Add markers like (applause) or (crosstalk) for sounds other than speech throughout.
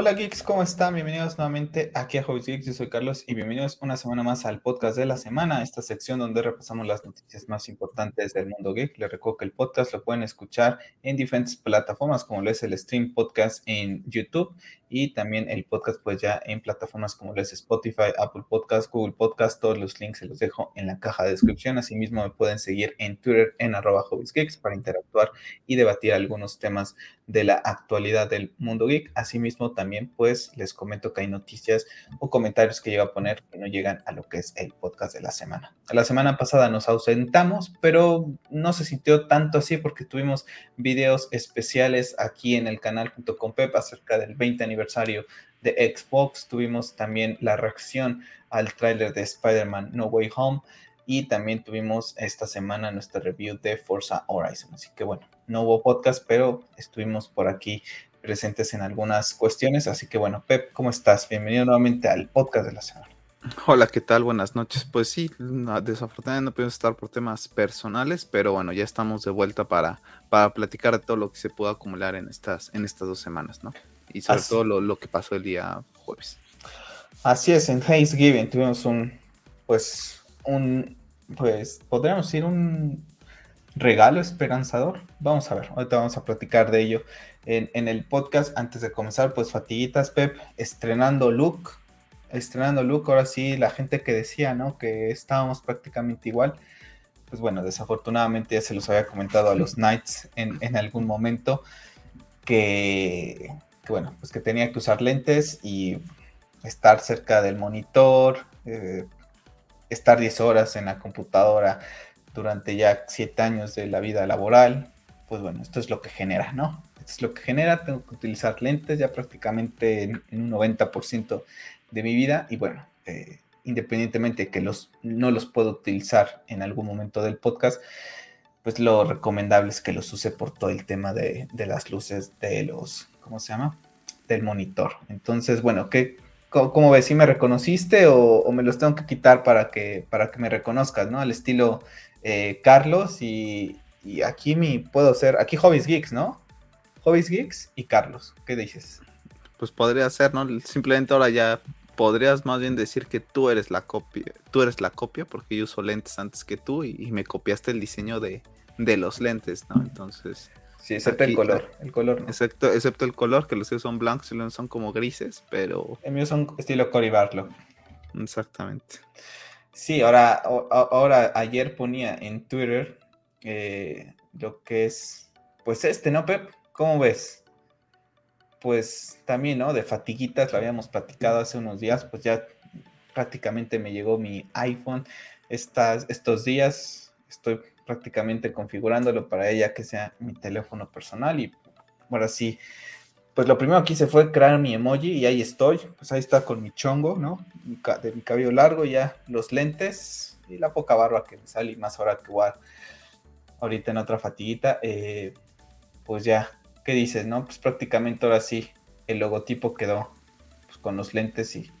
Hola geeks, ¿cómo están? Bienvenidos nuevamente aquí a Hobbies Geeks, yo soy Carlos y bienvenidos una semana más al podcast de la semana, esta sección donde repasamos las noticias más importantes del mundo geek. Les recuerdo que el podcast lo pueden escuchar en diferentes plataformas como lo es el stream podcast en YouTube y también el podcast pues ya en plataformas como lo es Spotify, Apple Podcast, Google Podcast, todos los links se los dejo en la caja de descripción, asimismo me pueden seguir en Twitter en arroba Geeks para interactuar y debatir algunos temas de la actualidad del mundo geek, asimismo también pues les comento que hay noticias o comentarios que llego a poner que no llegan a lo que es el podcast de la semana. La semana pasada nos ausentamos, pero no se sintió tanto así porque tuvimos videos especiales aquí en el canal junto con Pep acerca del 20 aniversario de Xbox. Tuvimos también la reacción al tráiler de Spider-Man No Way Home y también tuvimos esta semana nuestra review de Forza Horizon. Así que bueno, no hubo podcast, pero estuvimos por aquí presentes en algunas cuestiones. Así que bueno, Pep, ¿cómo estás? Bienvenido nuevamente al podcast de la semana. Hola, ¿qué tal? Buenas noches. Pues sí, desafortunadamente no pudimos estar por temas personales, pero bueno, ya estamos de vuelta para, para platicar de todo lo que se pudo acumular en estas, en estas dos semanas, ¿no? y sobre todo lo, que pasó el día jueves. Así es, en Thanksgiving tuvimos un, pues, un, pues, podríamos decir un regalo esperanzador. Vamos a ver, ahorita vamos a platicar de ello en, en el podcast. Antes de comenzar, pues, fatiguitas, Pep, estrenando look, estrenando look, ahora sí, la gente que decía, ¿no? Que estábamos prácticamente igual. Pues bueno, desafortunadamente ya se los había comentado a los (laughs) Knights en, en algún momento que bueno, pues que tenía que usar lentes y estar cerca del monitor, eh, estar 10 horas en la computadora durante ya 7 años de la vida laboral, pues bueno, esto es lo que genera, ¿no? Esto es lo que genera, tengo que utilizar lentes ya prácticamente en, un 90% de mi vida y bueno, eh, independientemente de que los, no los puedo utilizar en algún momento del podcast, pues lo recomendable es que los use por todo el tema de, de las luces de los ¿cómo se llama? Del monitor. Entonces, bueno, ¿qué, cómo, ves? ¿Si me reconociste o, me los tengo que quitar para que, para que me reconozcas, ¿no? Al estilo eh, Carlos y, aquí mi puedo ser, aquí Hobbies Geeks, ¿no? Hobbies Geeks y Carlos, ¿qué dices? Pues podría ser, ¿no? Simplemente ahora ya podrías más bien decir que tú eres la copia, tú eres la copia porque yo uso lentes antes que tú y, me copiaste el diseño de, de los lentes, ¿no? Entonces, Sí, excepto el color. El color excepto, excepto el color, que los suyos son blancos y los son como grises, pero. El mío son estilo Cory Barlow. Exactamente. Sí, ahora, ahora ayer ponía en Twitter eh, lo que es, pues este, ¿no, Pep? ¿Cómo ves? Pues también, ¿no? De fatiguitas, lo habíamos platicado hace unos días, pues ya prácticamente me llegó mi iPhone estas, estos días. Estoy prácticamente configurándolo para ella que sea mi teléfono personal y ahora sí, pues lo primero que hice fue crear mi emoji y ahí estoy, pues ahí está con mi chongo, ¿no? De mi cabello largo, ya los lentes y la poca barba que me sale y más ahora que voy ahorita en otra fatiguita, eh, pues ya, ¿qué dices, no? Pues prácticamente ahora sí, el logotipo quedó pues, con los lentes y,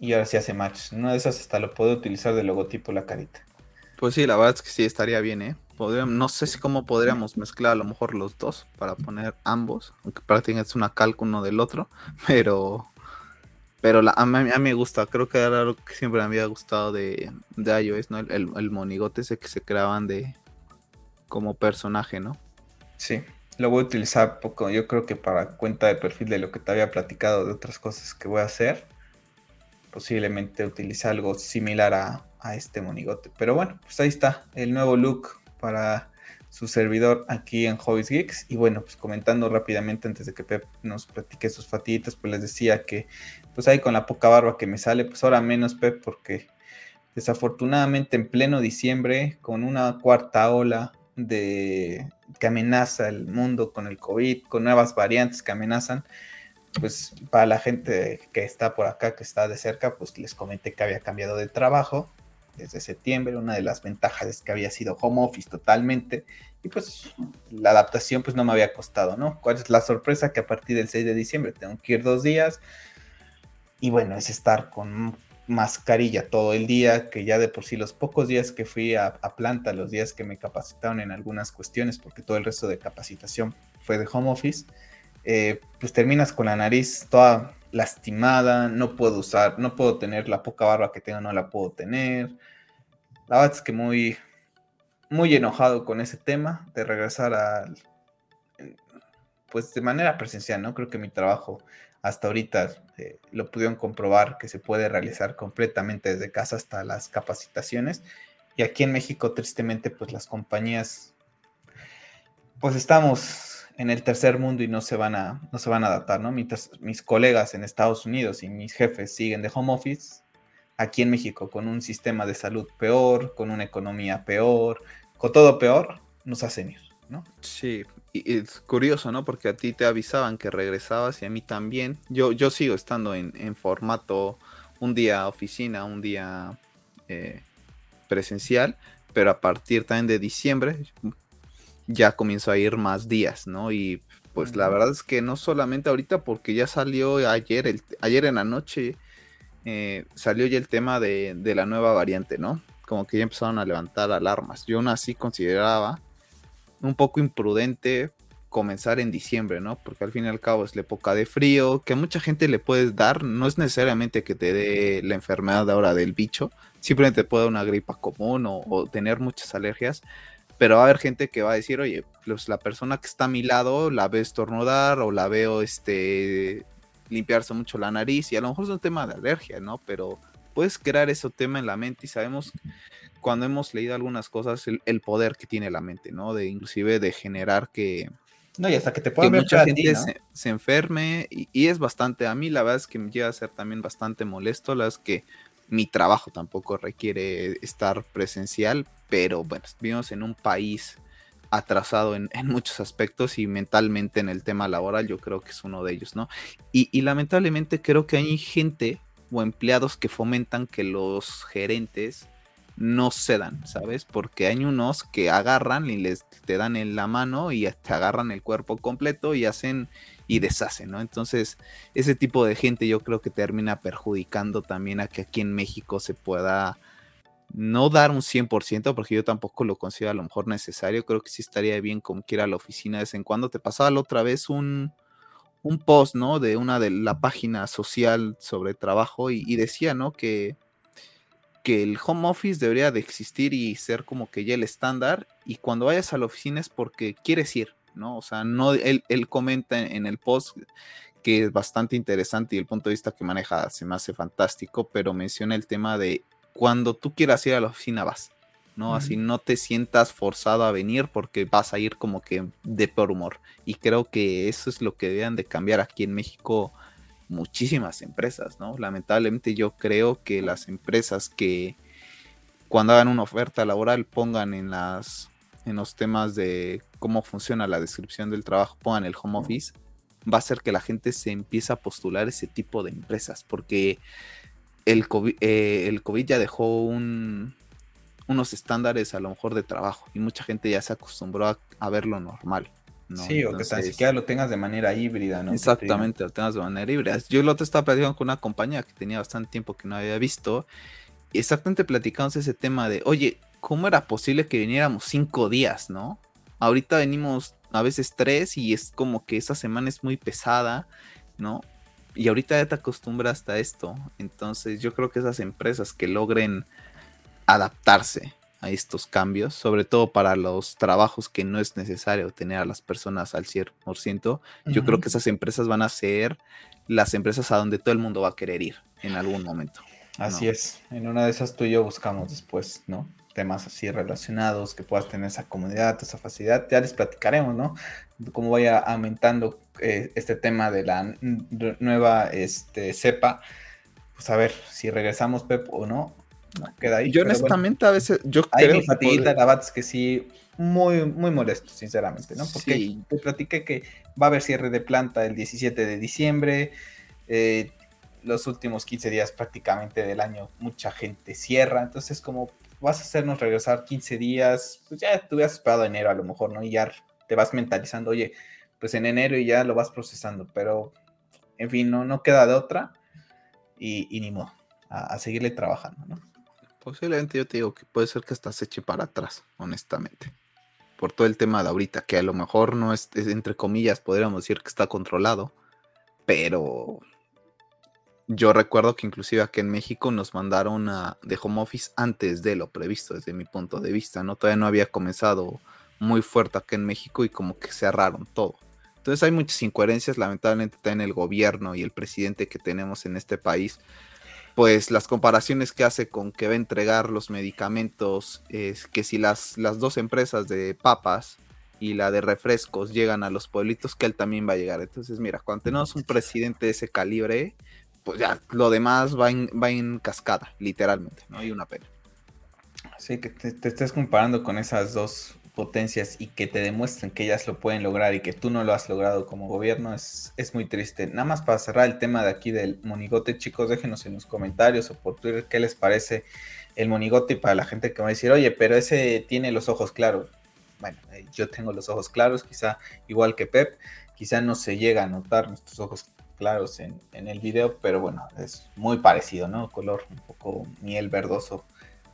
y ahora sí hace match. Una de esas hasta lo puedo utilizar de logotipo la carita. Pues sí, la verdad es que sí estaría bien, ¿eh? no sé si cómo podríamos mezclar a lo mejor los dos para poner ambos, aunque prácticamente es una calca uno del otro, (laughs) pero pero a, mí, me gusta, creo que era algo que siempre me había gustado de, de iOS, ¿no? El, el, monigote ese que se creaban de como personaje, ¿no? Sí, lo voy a utilizar poco, yo creo que para cuenta de perfil de lo que te había platicado de otras cosas que voy a hacer, posiblemente utilice algo similar a, a este monigote. Pero bueno, pues ahí está el nuevo look para su servidor aquí en Hobbies Geeks. Y bueno, pues comentando rápidamente antes de que Pep nos platique sus fatitas, pues les decía que pues ahí con la poca barba que me sale, pues ahora menos Pep porque desafortunadamente en pleno diciembre con una cuarta ola de que amenaza el mundo con el COVID, con nuevas variantes que amenazan, pues para la gente que está por acá, que está de cerca, pues les comenté que había cambiado de trabajo desde septiembre. Una de las ventajas es que había sido home office totalmente y pues la adaptación pues no me había costado, ¿no? ¿Cuál es la sorpresa? Que a partir del 6 de diciembre tengo que ir dos días y bueno, es estar con mascarilla todo el día, que ya de por sí los pocos días que fui a, planta, los días que me capacitaron en algunas cuestiones, porque todo el resto de capacitación fue de home office, eh, pues terminas con la nariz toda lastimada, no puedo usar, no puedo tener la poca barba que tengo, no la puedo tener. La verdad es que muy, muy enojado con ese tema de regresar al, pues de manera presencial, ¿no? Creo que mi trabajo hasta ahorita eh, lo pudieron comprobar que se puede realizar completamente desde casa hasta las capacitaciones. Y aquí en México, tristemente, pues las compañías, pues estamos en el tercer mundo y no se van a, no se van a adaptar, ¿no? Mientras mis colegas en Estados Unidos y mis jefes siguen de home office, aquí en México con un sistema de salud peor, con una economía peor, con todo peor, nos hacen ir, ¿no? Sí, y es curioso, ¿no? Porque a ti te avisaban que regresabas y a mí también. Yo, yo sigo estando en, formato un día oficina, un día eh, presencial, pero a partir también de diciembre ya comienzo a ir más días, ¿no? Y pues la verdad es que no solamente ahorita, porque ya salió ayer, el, ayer en la noche, eh, salió ya el tema de, de la nueva variante, ¿no? Como que ya empezaron a levantar alarmas. Yo aún así consideraba un poco imprudente comenzar en diciembre, ¿no? Porque al fin y al cabo es la época de frío, que a mucha gente le puedes dar, no es necesariamente que te dé la enfermedad ahora del bicho, simplemente te puede dar una gripa común o, tener muchas alergias, pero va a haber gente que va a decir, oye, pues la persona que está a mi lado la veo estornudar o la veo este limpiarse mucho la nariz y a lo mejor es un tema de alergia, ¿no? Pero puedes crear ese tema en la mente y sabemos cuando hemos leído algunas cosas, el, poder que tiene la mente, ¿no? De inclusive de generar que... No, y hasta que te pueda ver mucha gente se, enferme y, es bastante, a mí la verdad es que me llega a ser también bastante molesto, la es que mi trabajo tampoco requiere estar presencial, pero bueno, vivimos en un país atrasado en, muchos aspectos y mentalmente en el tema laboral yo creo que es uno de ellos, ¿no? Y, lamentablemente creo que hay gente o empleados que fomentan que los gerentes no se dan, ¿sabes? Porque hay unos que agarran y les te dan en la mano y te agarran el cuerpo completo y hacen y deshacen, ¿no? Entonces, ese tipo de gente yo creo que termina perjudicando también a que aquí en México se pueda no dar un 100%, porque yo tampoco lo considero a lo mejor necesario, creo que sí estaría bien como que ir a la oficina de vez en cuando. Te pasaba la otra vez un, un post, ¿no? De una de la página social sobre trabajo y decía, ¿no? Que que el home office debería de existir y ser como que ya el estándar y cuando vayas a la oficina es porque quieres ir, ¿no? O sea, no, él, comenta en, el post que es bastante interesante y el punto de vista que maneja se me hace fantástico, pero menciona el tema de cuando tú quieras ir a la oficina vas, ¿no? Así no te sientas forzado a venir porque vas a ir como que de por humor. Y creo que eso es lo que deben de cambiar aquí en México muchísimas empresas, ¿no? Lamentablemente yo creo que las empresas que cuando hagan una oferta laboral pongan en las en los temas de cómo funciona la descripción del trabajo, pongan el home office, va a hacer que la gente se empiece a postular ese tipo de empresas, porque el COVID, eh, el COVID ya dejó un, unos estándares a lo mejor de trabajo y mucha gente ya se acostumbró a, a verlo normal. Sí, o que tan siquiera lo tengas de manera híbrida, ¿no? Exactamente, lo tengas de manera híbrida. Yo lo te estaba platicando con una compañía que tenía bastante tiempo que no había visto. Y exactamente platicamos ese tema de, oye, ¿cómo era posible que viniéramos cinco días, no? Ahorita venimos a veces tres y es como que esa semana es muy pesada, ¿no? Y ahorita ya te acostumbras a esto. Entonces yo creo que esas empresas que logren adaptarse a estos cambios, sobre todo para los trabajos que no es necesario tener a las personas al 100%. Yo creo que esas empresas van a ser las empresas a donde todo el mundo va a querer ir en algún momento. Así es, en una de esas tú y yo buscamos después, ¿no? Temas así relacionados, que puedas tener esa comodidad, esa facilidad, ya les platicaremos, ¿no? Cómo vaya aumentando eh, este tema de la nueva este, cepa, pues a ver si regresamos, Pep, o no, queda ahí. Yo honestamente a veces, yo hay creo... Hay que que sí, muy, muy molesto, sinceramente, ¿no? Porque te platiqué que va a haber cierre de planta el 17 de diciembre, eh, los últimos 15 días prácticamente del año mucha gente cierra, entonces como vas a hacernos regresar 15 días, pues ya te hubieras esperado enero a lo mejor, ¿no? Y ya te vas mentalizando, oye, pues en enero y ya lo vas procesando, pero en fin, no, no queda de otra y, ni modo, a seguirle trabajando, ¿no? Posiblemente yo te digo que puede ser que hasta se para atrás, honestamente. por todo el tema de ahorita, que a lo mejor no es, entre comillas, podríamos decir que está controlado, pero yo recuerdo que inclusive aquí en México nos mandaron a, de home office antes de lo previsto, desde mi punto de vista, ¿no? Todavía no había comenzado muy fuerte aquí en México y como que cerraron todo. Entonces hay muchas incoherencias, lamentablemente, en el gobierno y el presidente que tenemos en este país pues las comparaciones que hace con que va a entregar los medicamentos, es que si las, las dos empresas de papas y la de refrescos llegan a los pueblitos, que él también va a llegar. Entonces, mira, cuando tenemos un presidente de ese calibre, pues ya lo demás va en, va en cascada, literalmente, no hay una pena. Sí, que te, te estés comparando con esas dos potencias y que te demuestren que ellas lo pueden lograr y que tú no lo has logrado como gobierno es, es muy triste. Nada más para cerrar el tema de aquí del monigote, chicos, déjenos en los comentarios o por Twitter qué les parece el monigote para la gente que va a decir, oye, pero ese tiene los ojos claros. Bueno, eh, yo tengo los ojos claros, quizá igual que Pep, quizá no se llega a notar nuestros ojos claros en, el video, pero bueno, es muy parecido, ¿no? Color un poco miel verdoso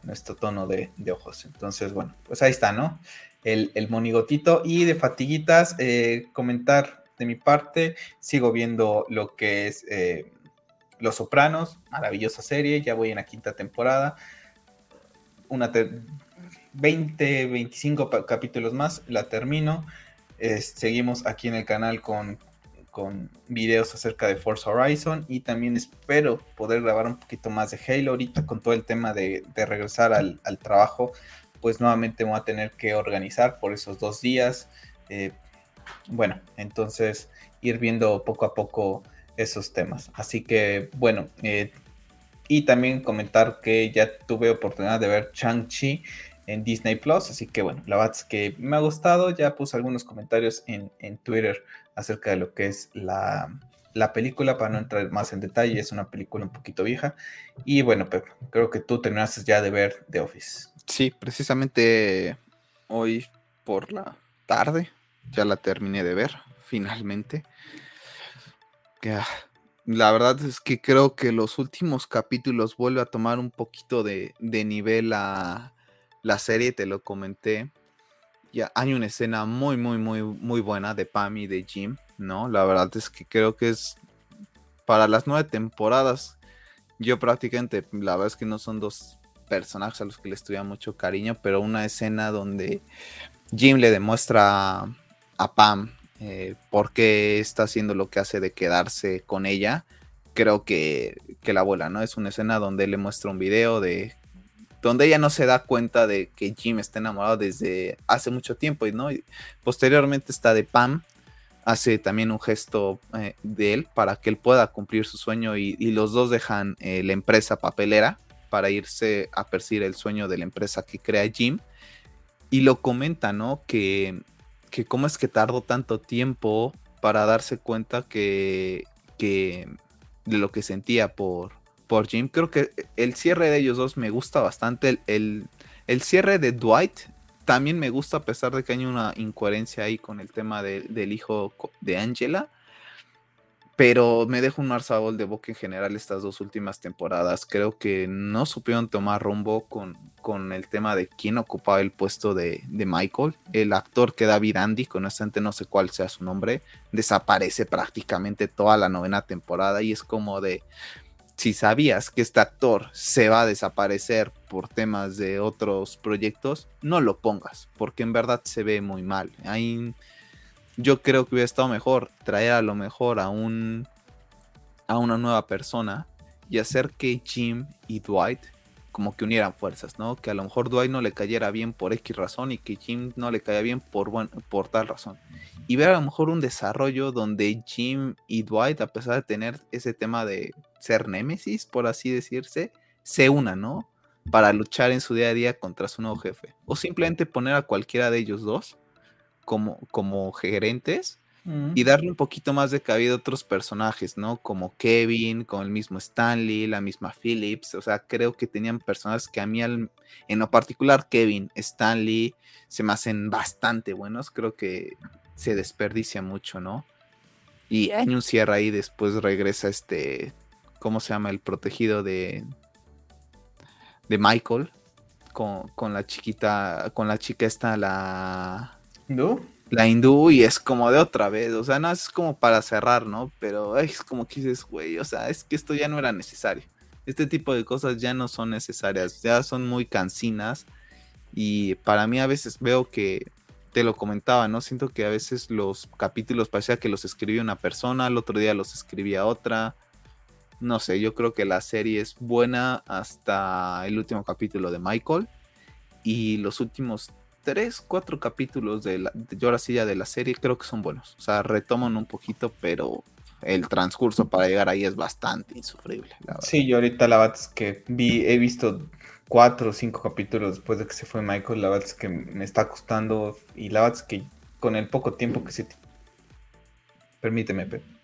nuestro tono de, de, ojos. Entonces, bueno, pues ahí está, ¿no? el, monigotito. Y de fatiguitas, eh, comentar de mi parte, sigo viendo lo que es eh, Los Sopranos, maravillosa serie, ya voy en la quinta temporada. Una 20, 25 capítulos más, la termino. seguimos aquí en el canal con, con videos acerca de Forza Horizon y también espero poder grabar un poquito más de Halo ahorita con todo el tema de, regresar al, trabajo pues nuevamente voy a tener que organizar por esos dos días. Eh, bueno, entonces ir viendo poco a poco esos temas. Así que bueno, eh, y también comentar que ya tuve oportunidad de ver Chang-Chi en Disney Plus, así que bueno, la verdad es que me ha gustado, ya puse algunos comentarios en, en Twitter acerca de lo que es la, la película, para no entrar más en detalle, es una película un poquito vieja. Y bueno, creo que tú terminaste ya de ver The Office. Sí, precisamente hoy por la tarde ya la terminé de ver, finalmente. La verdad es que creo que los últimos capítulos vuelve a tomar un poquito de, de nivel a la serie, te lo comenté. Ya hay una escena muy, muy, muy, muy buena de Pam y de Jim ¿no? La verdad es que creo que es para las nueve temporadas. Yo prácticamente, la verdad es que no son dos personajes a los que le estudia mucho cariño, pero una escena donde Jim le demuestra a Pam eh, por qué está haciendo lo que hace de quedarse con ella. Creo que, que la abuela, ¿no? Es una escena donde le muestra un video de donde ella no se da cuenta de que Jim está enamorado desde hace mucho tiempo, ¿no? Posteriormente está de Pam, hace también un gesto eh, de él para que él pueda cumplir su sueño y, los dos dejan eh, la empresa papelera para irse a perseguir el sueño de la empresa que crea Jim. Y lo comenta, ¿no? Que, que cómo es que tardó tanto tiempo para darse cuenta que, que de lo que sentía por, por Jim. Creo que el cierre de ellos dos me gusta bastante. El, el, cierre de Dwight también me gusta, a pesar de que hay una incoherencia ahí con el tema del hijo de Angela. Pero me dejo un marzabol de boca en general estas dos últimas temporadas. Creo que no supieron tomar rumbo con, con el tema de quién ocupaba el puesto de, de Michael. El actor que David Andy, honestamente no sé cuál sea su nombre, desaparece prácticamente toda la novena temporada y es como de, si sabías que este actor se va a desaparecer por temas de otros proyectos, no lo pongas, porque en verdad se ve muy mal. Ahí yo creo que hubiera estado mejor traer a lo mejor a un a una nueva persona y hacer que Jim y Dwight como que unieran fuerzas, ¿no? Que a lo mejor Dwight no le cayera bien por X razón y que Jim no le caiga bien por, por tal razón. Y ver a lo mejor un desarrollo donde Jim y Dwight, a pesar de tener ese tema de ser némesis, por así decirse, se unan, ¿no? Para luchar en su día a día contra su nuevo jefe. O simplemente poner a cualquiera de ellos dos como, como gerentes y darle un poquito más de cabida a otros personajes, ¿no? Como Kevin, con el mismo Stanley, la misma Phillips, o sea, creo que tenían personajes que a mí, en lo particular, Kevin, Stanley, se me hacen bastante buenos, creo que se desperdicia mucho, ¿no? Y hay un cierre ahí, después regresa este, ¿cómo se llama? El protegido de, de Michael, con, con la chiquita, con la chica esta, la ¿No? La hindú y es como de otra vez, o sea, no es como para cerrar, ¿no? Pero es como que dices, güey, o sea, es que esto ya no era necesario. Este tipo de cosas ya no son necesarias, ya son muy cansinas y para mí a veces veo que, te lo comentaba, ¿no? Siento que a veces los capítulos parecía que los escribía una persona, al otro día los escribía otra. No sé, yo creo que la serie es buena hasta el último capítulo de Michael y los últimos tres, cuatro capítulos de, la, de ahora sí ya de la serie creo que son buenos. O sea, retoman un poquito, pero el transcurso para llegar ahí es bastante insufrible. Sí, yo ahorita la verdad es que vi, he visto cuatro o cinco capítulos después de que se fue Michael, la verdad es que me está costando y la verdad es que con el poco tiempo que se... Permíteme, Pepe.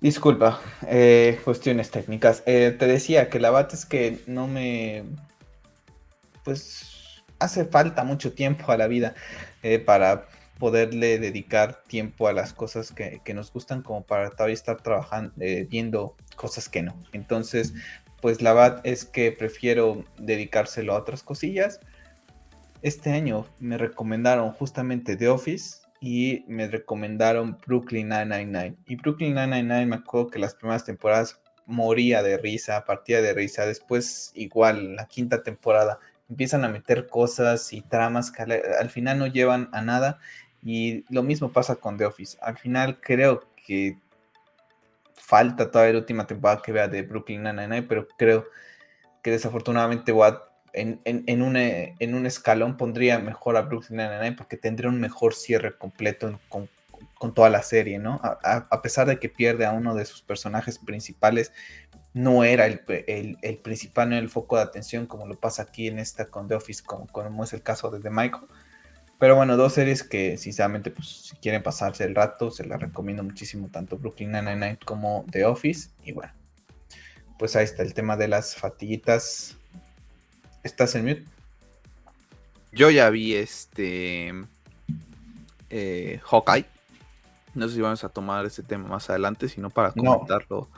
Disculpa, eh, cuestiones técnicas. Eh, te decía que la bata es que no me. Pues hace falta mucho tiempo a la vida eh, para poderle dedicar tiempo a las cosas que, nos gustan, como para todavía estar trabajando, viendo cosas que no. Entonces, pues la verdad es que prefiero dedicárselo a otras cosillas. Este año me recomendaron justamente The Office y me recomendaron Brooklyn 999. Y Brooklyn 999 me acuerdo que las primeras temporadas moría de risa, partía de risa. Después, igual, la quinta temporada, empiezan a meter cosas y tramas que al, final no llevan a nada. Y lo mismo pasa con The Office. Al final creo que falta todavía la última temporada que vea de Brooklyn 999, pero creo que desafortunadamente voy en, en, un, en, un, escalón pondría mejor a Brooklyn Nine-Nine porque tendría un mejor cierre completo con, con, toda la serie, ¿no? A, a, pesar de que pierde a uno de sus personajes principales, no era el, el, el, principal, no el foco de atención como lo pasa aquí en esta con The Office, como, como es el caso de The Michael. Pero bueno, dos series que sinceramente, pues si quieren pasarse el rato, se las recomiendo muchísimo, tanto Brooklyn Nine-Nine como The Office. Y bueno, pues ahí está el tema de las fatiguitas ¿Estás en mute? Yo ya vi este eh, Hawkeye. No sé si vamos a tomar ese tema más adelante, sino para comentarlo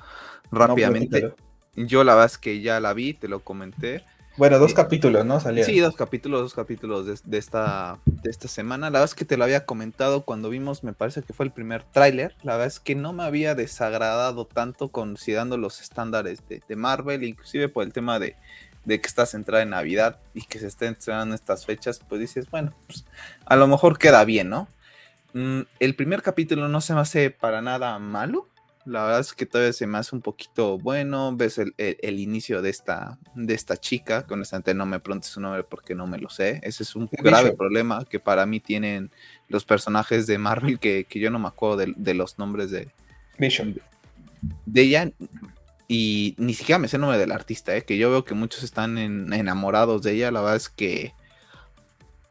rápidamente. Yo la verdad es que ya la vi, te lo comenté. Bueno, dos eh, capítulos, ¿no? Salieron. Sí, dos capítulos, dos capítulos de, esta, de esta semana. La verdad es que te lo había comentado cuando vimos, me parece que fue el primer tráiler. La verdad es que no me había desagradado tanto considerando los estándares de, de Marvel, inclusive por el tema de de que está centrada en Navidad y que se esté estrenando estas fechas, pues dices, bueno, pues a lo mejor queda bien, ¿no? Mm, el primer capítulo no se me hace para nada malo. La verdad es que todavía se me hace un poquito bueno. Ves el, inicio de esta, de esta chica, que honestamente no me preguntes su nombre porque no me lo sé. Ese es un grave problema que para mí tienen los personajes de Marvel que, yo no me acuerdo de, los nombres de, Vision. de ella y ni siquiera me sé el nombre del artista, ¿eh? que yo veo que muchos están enamorados de ella. La verdad es que,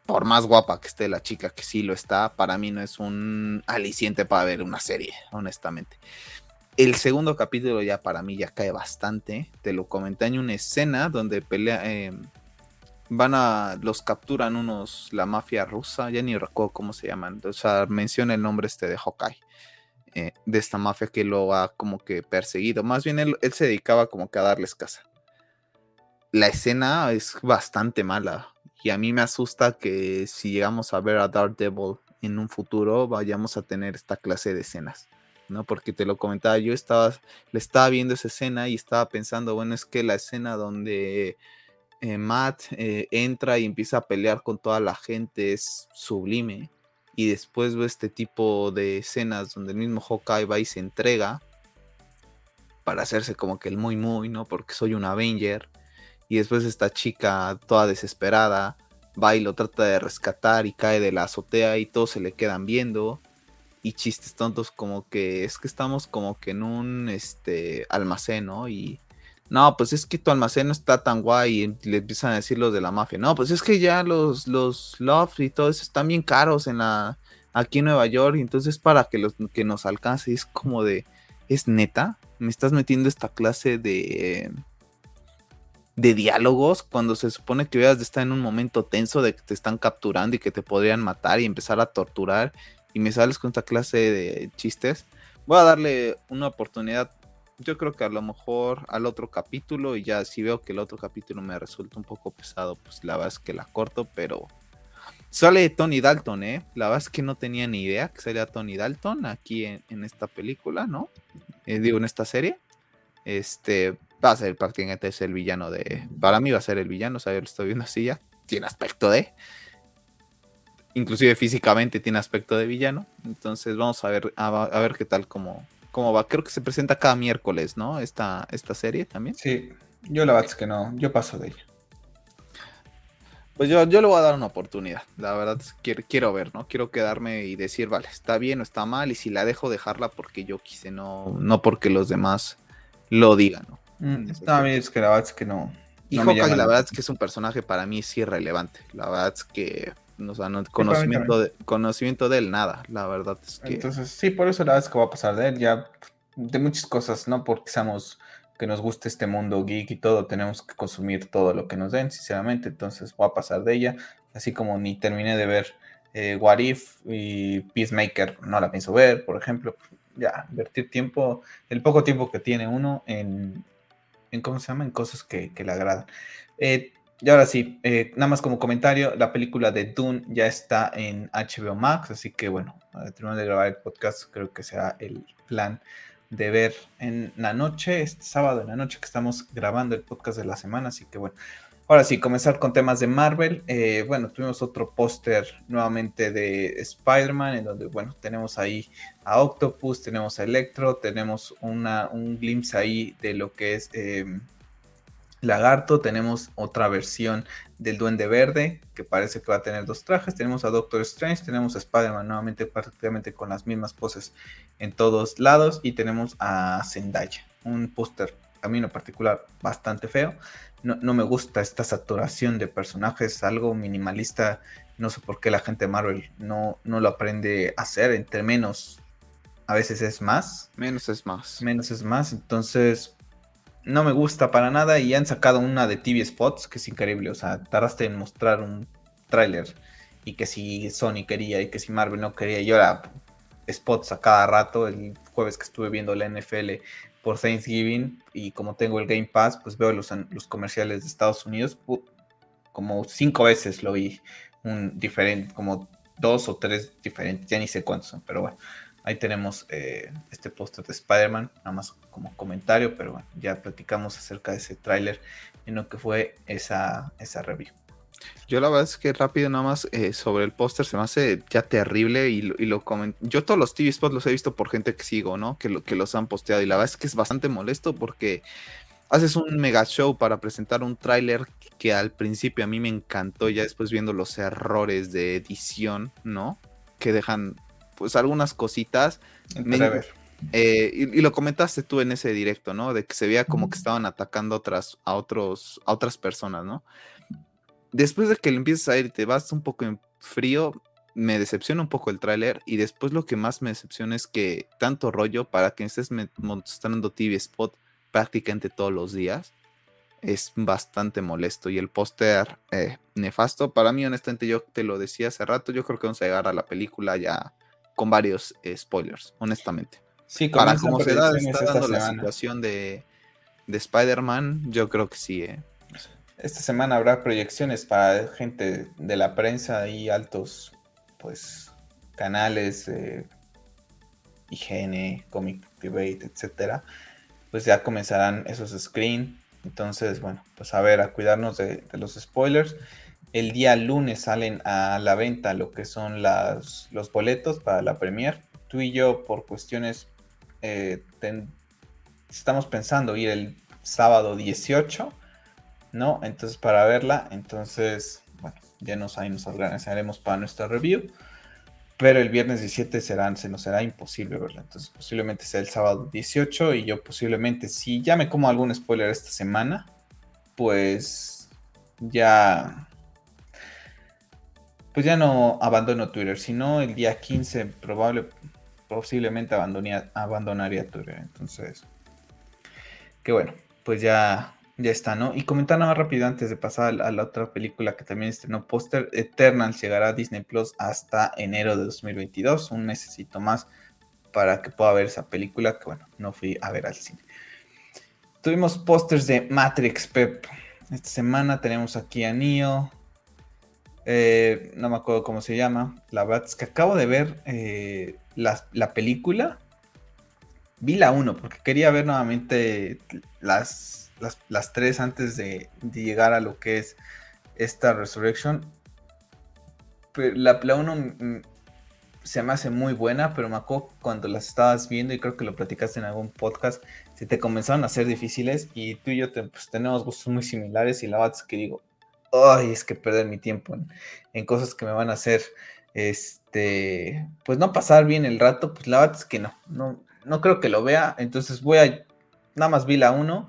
por más guapa que esté la chica, que sí lo está, para mí no es un aliciente para ver una serie, honestamente. El segundo capítulo ya para mí ya cae bastante. Te lo comenté en una escena donde pelea. Em, van a. Los capturan unos. La mafia rusa. Ya ni recuerdo cómo se llaman. O sea, menciona el nombre este de Hawkeye. Eh, de esta mafia que lo ha como que perseguido. Más bien él, se dedicaba como que a darles casa. La escena es bastante mala y a mí me asusta que si llegamos a ver a Daredevil en un futuro vayamos a tener esta clase de escenas. ¿no? Porque te lo comentaba, yo estaba, le estaba viendo esa escena y estaba pensando, bueno, es que la escena donde eh, Matt eh, entra y empieza a pelear con toda la gente es sublime y después veo este tipo de escenas donde el mismo Hawkeye va y se entrega para hacerse como que el muy muy, ¿no? Porque soy un Avenger. Y después esta chica toda desesperada va y lo trata de rescatar y cae de la azotea y todos se le quedan viendo. Y chistes tontos como que es que estamos como que en un este almacén, ¿no? Y no, pues es que tu almacén no está tan guay y le empiezan a decir los de la mafia, no, pues es que ya los, los Love y todo eso están bien caros en la, aquí en Nueva York, y entonces para que, los, que nos alcance es como de, es neta, me estás metiendo esta clase de, de diálogos cuando se supone que debes de estar en un momento tenso de que te están capturando y que te podrían matar y empezar a torturar y me sales con esta clase de chistes. Voy a darle una oportunidad. Yo creo que a lo mejor al otro capítulo y ya si veo que el otro capítulo me resulta un poco pesado, pues la verdad es que la corto, pero sale Tony Dalton, ¿eh? La verdad es que no tenía ni idea que salía Tony Dalton aquí en, esta película, ¿no? Eh, digo, en esta serie. Este, va a ser prácticamente es el villano de. Para mí va a ser el villano, o lo estoy viendo así ya. Tiene aspecto de. Inclusive físicamente tiene aspecto de villano. Entonces vamos a ver, a, ver qué tal cómo, cómo va. Creo que se presenta cada miércoles, ¿no? Esta, esta serie también. Sí, yo la verdad es que no, yo paso de ella. Pues yo, yo le voy a dar una oportunidad. La verdad es que quiero, quiero ver, ¿no? Quiero quedarme y decir, vale, está bien o está mal. Y si la dejo, dejarla porque yo quise, no, no porque los demás lo digan, ¿no? Mm, es que la verdad es que no. Y Hawkeye, la verdad es que es un personaje para mí sí irrelevante. La verdad es que no, conocimiento, de, conocimiento de él, nada. La verdad es que. Entonces, sí, por eso la verdad es que va a pasar de él. Ya de muchas cosas, no porque seamos que nos guste este mundo geek y todo, tenemos que consumir todo lo que nos den, sinceramente. Entonces, voy a pasar de ella. Así como ni terminé de ver eh, What If y Peacemaker, no la pienso ver, por ejemplo. Ya, invertir tiempo, el poco tiempo que tiene uno en, en ¿cómo se llama? En cosas que, le agradan. Eh, y ahora sí, eh, nada más como comentario, la película de Dune ya está en HBO Max, así que bueno, terminar de grabar el podcast, creo que será el plan de ver en la noche, este sábado en la noche que estamos grabando el podcast de la semana, así que bueno, Ahora sí, comenzar con temas de Marvel. Eh, bueno, tuvimos otro póster nuevamente de Spider-Man, en donde, bueno, tenemos ahí a Octopus, tenemos a Electro, tenemos una, un glimpse ahí de lo que es em, Lagarto, tenemos otra versión del Duende Verde, que parece que va a tener dos trajes, tenemos a Doctor Strange, tenemos a Spider-Man nuevamente prácticamente con las mismas poses en todos lados, y tenemos a Zendaya, un póster a mí en particular bastante feo no, me gusta esta saturación de personajes, algo minimalista. No sé por qué la gente de Marvel no, no lo aprende a hacer. Entre menos, a veces es más. Menos es más. Menos es más. Entonces, no me gusta para nada. Y han sacado una de TV Spots que es increíble. O sea, tardaste en mostrar un tráiler. Y que si Sony quería y que si Marvel no quería. Y ahora spots a cada rato. El jueves que estuve viendo la NFL por Thanksgiving y como tengo el Game Pass, pues veo los, los comerciales de Estados Unidos. Como cinco veces lo vi, un diferente, como dos o tres diferentes, ya ni sé cuántos son, pero bueno, ahí tenemos eh, este póster de Spider-Man, nada más como comentario, pero bueno, ya platicamos acerca de ese tráiler en lo que fue esa, esa review. Yo la verdad es que rápido nada más eh, sobre el póster se me hace ya terrible y lo, y Yo todos los TV spots los he visto por gente que sigo, ¿no? Que los han posteado y la verdad es que es bastante molesto porque haces un mega show para presentar un tráiler que al principio a mí me encantó, ya después viendo los errores de edición, ¿no? Que dejan pues algunas cositas. Eh, y, y, lo comentaste tú en ese directo, ¿no? De que se veía como que estaban atacando otras, a, otros, a otras personas, ¿no? después de que le empiezas a ir y te vas un poco en frío, me decepciona un poco el tráiler y después lo que más me decepciona es que tanto rollo para que estés mostrando TV Spot prácticamente todos los días es bastante molesto y el póster eh, nefasto para mí honestamente yo te lo decía hace rato yo creo que vamos a llegar a la película ya con varios eh, spoilers honestamente sí para como se da, está dando la situación de, de Spider-Man yo creo que sí eh. Esta semana habrá proyecciones para gente de la prensa y altos, pues, canales, de IGN, Comic Debate, etcétera. Pues ya comenzarán esos screen. Entonces, bueno, pues a ver, a cuidarnos de, los spoilers. El día lunes salen a la venta lo que son los boletos para la premier. Tú y yo, por cuestiones, eh, estamos pensando ir el sábado 18 ¿no? Entonces, para verla, entonces, bueno, ya nos, ahí nos organizaremos para nuestra review. Pero el viernes 17 será, se nos será imposible verla. Entonces, posiblemente sea el sábado 18. Y yo posiblemente, si ya me como algún spoiler esta semana, pues ya. Pues ya no abandono Twitter. sino el día 15, probable, posiblemente abandonaría Twitter. Entonces, que bueno, pues ya Ya está, ¿no? Y comentar nada más rápido antes de pasar a la otra película que también estrenó póster, Eternal llegará a Disney Plus hasta enero de 2022, un necesito más para que pueda ver esa película que bueno, no fui a ver al cine. Tuvimos pósters de Matrix Pep. Esta semana tenemos aquí a Neo. Eh, no me acuerdo cómo se llama. La verdad es que acabo de ver eh, la, película. Vi la 1 porque quería ver nuevamente las, las, tres antes de, llegar a lo que es esta Resurrection. Pero la, la 1 se me hace muy buena, pero me acuerdo cuando las estabas viendo y creo que lo platicaste en algún podcast, se te comenzaron a ser difíciles y tú y yo pues, tenemos gustos muy similares y la verdad es que digo, ay, es que perder mi tiempo en, cosas que me van a hacer, este, pues no pasar bien el rato, pues la verdad es que no, no, no creo que lo vea, entonces voy a, nada más vi la 1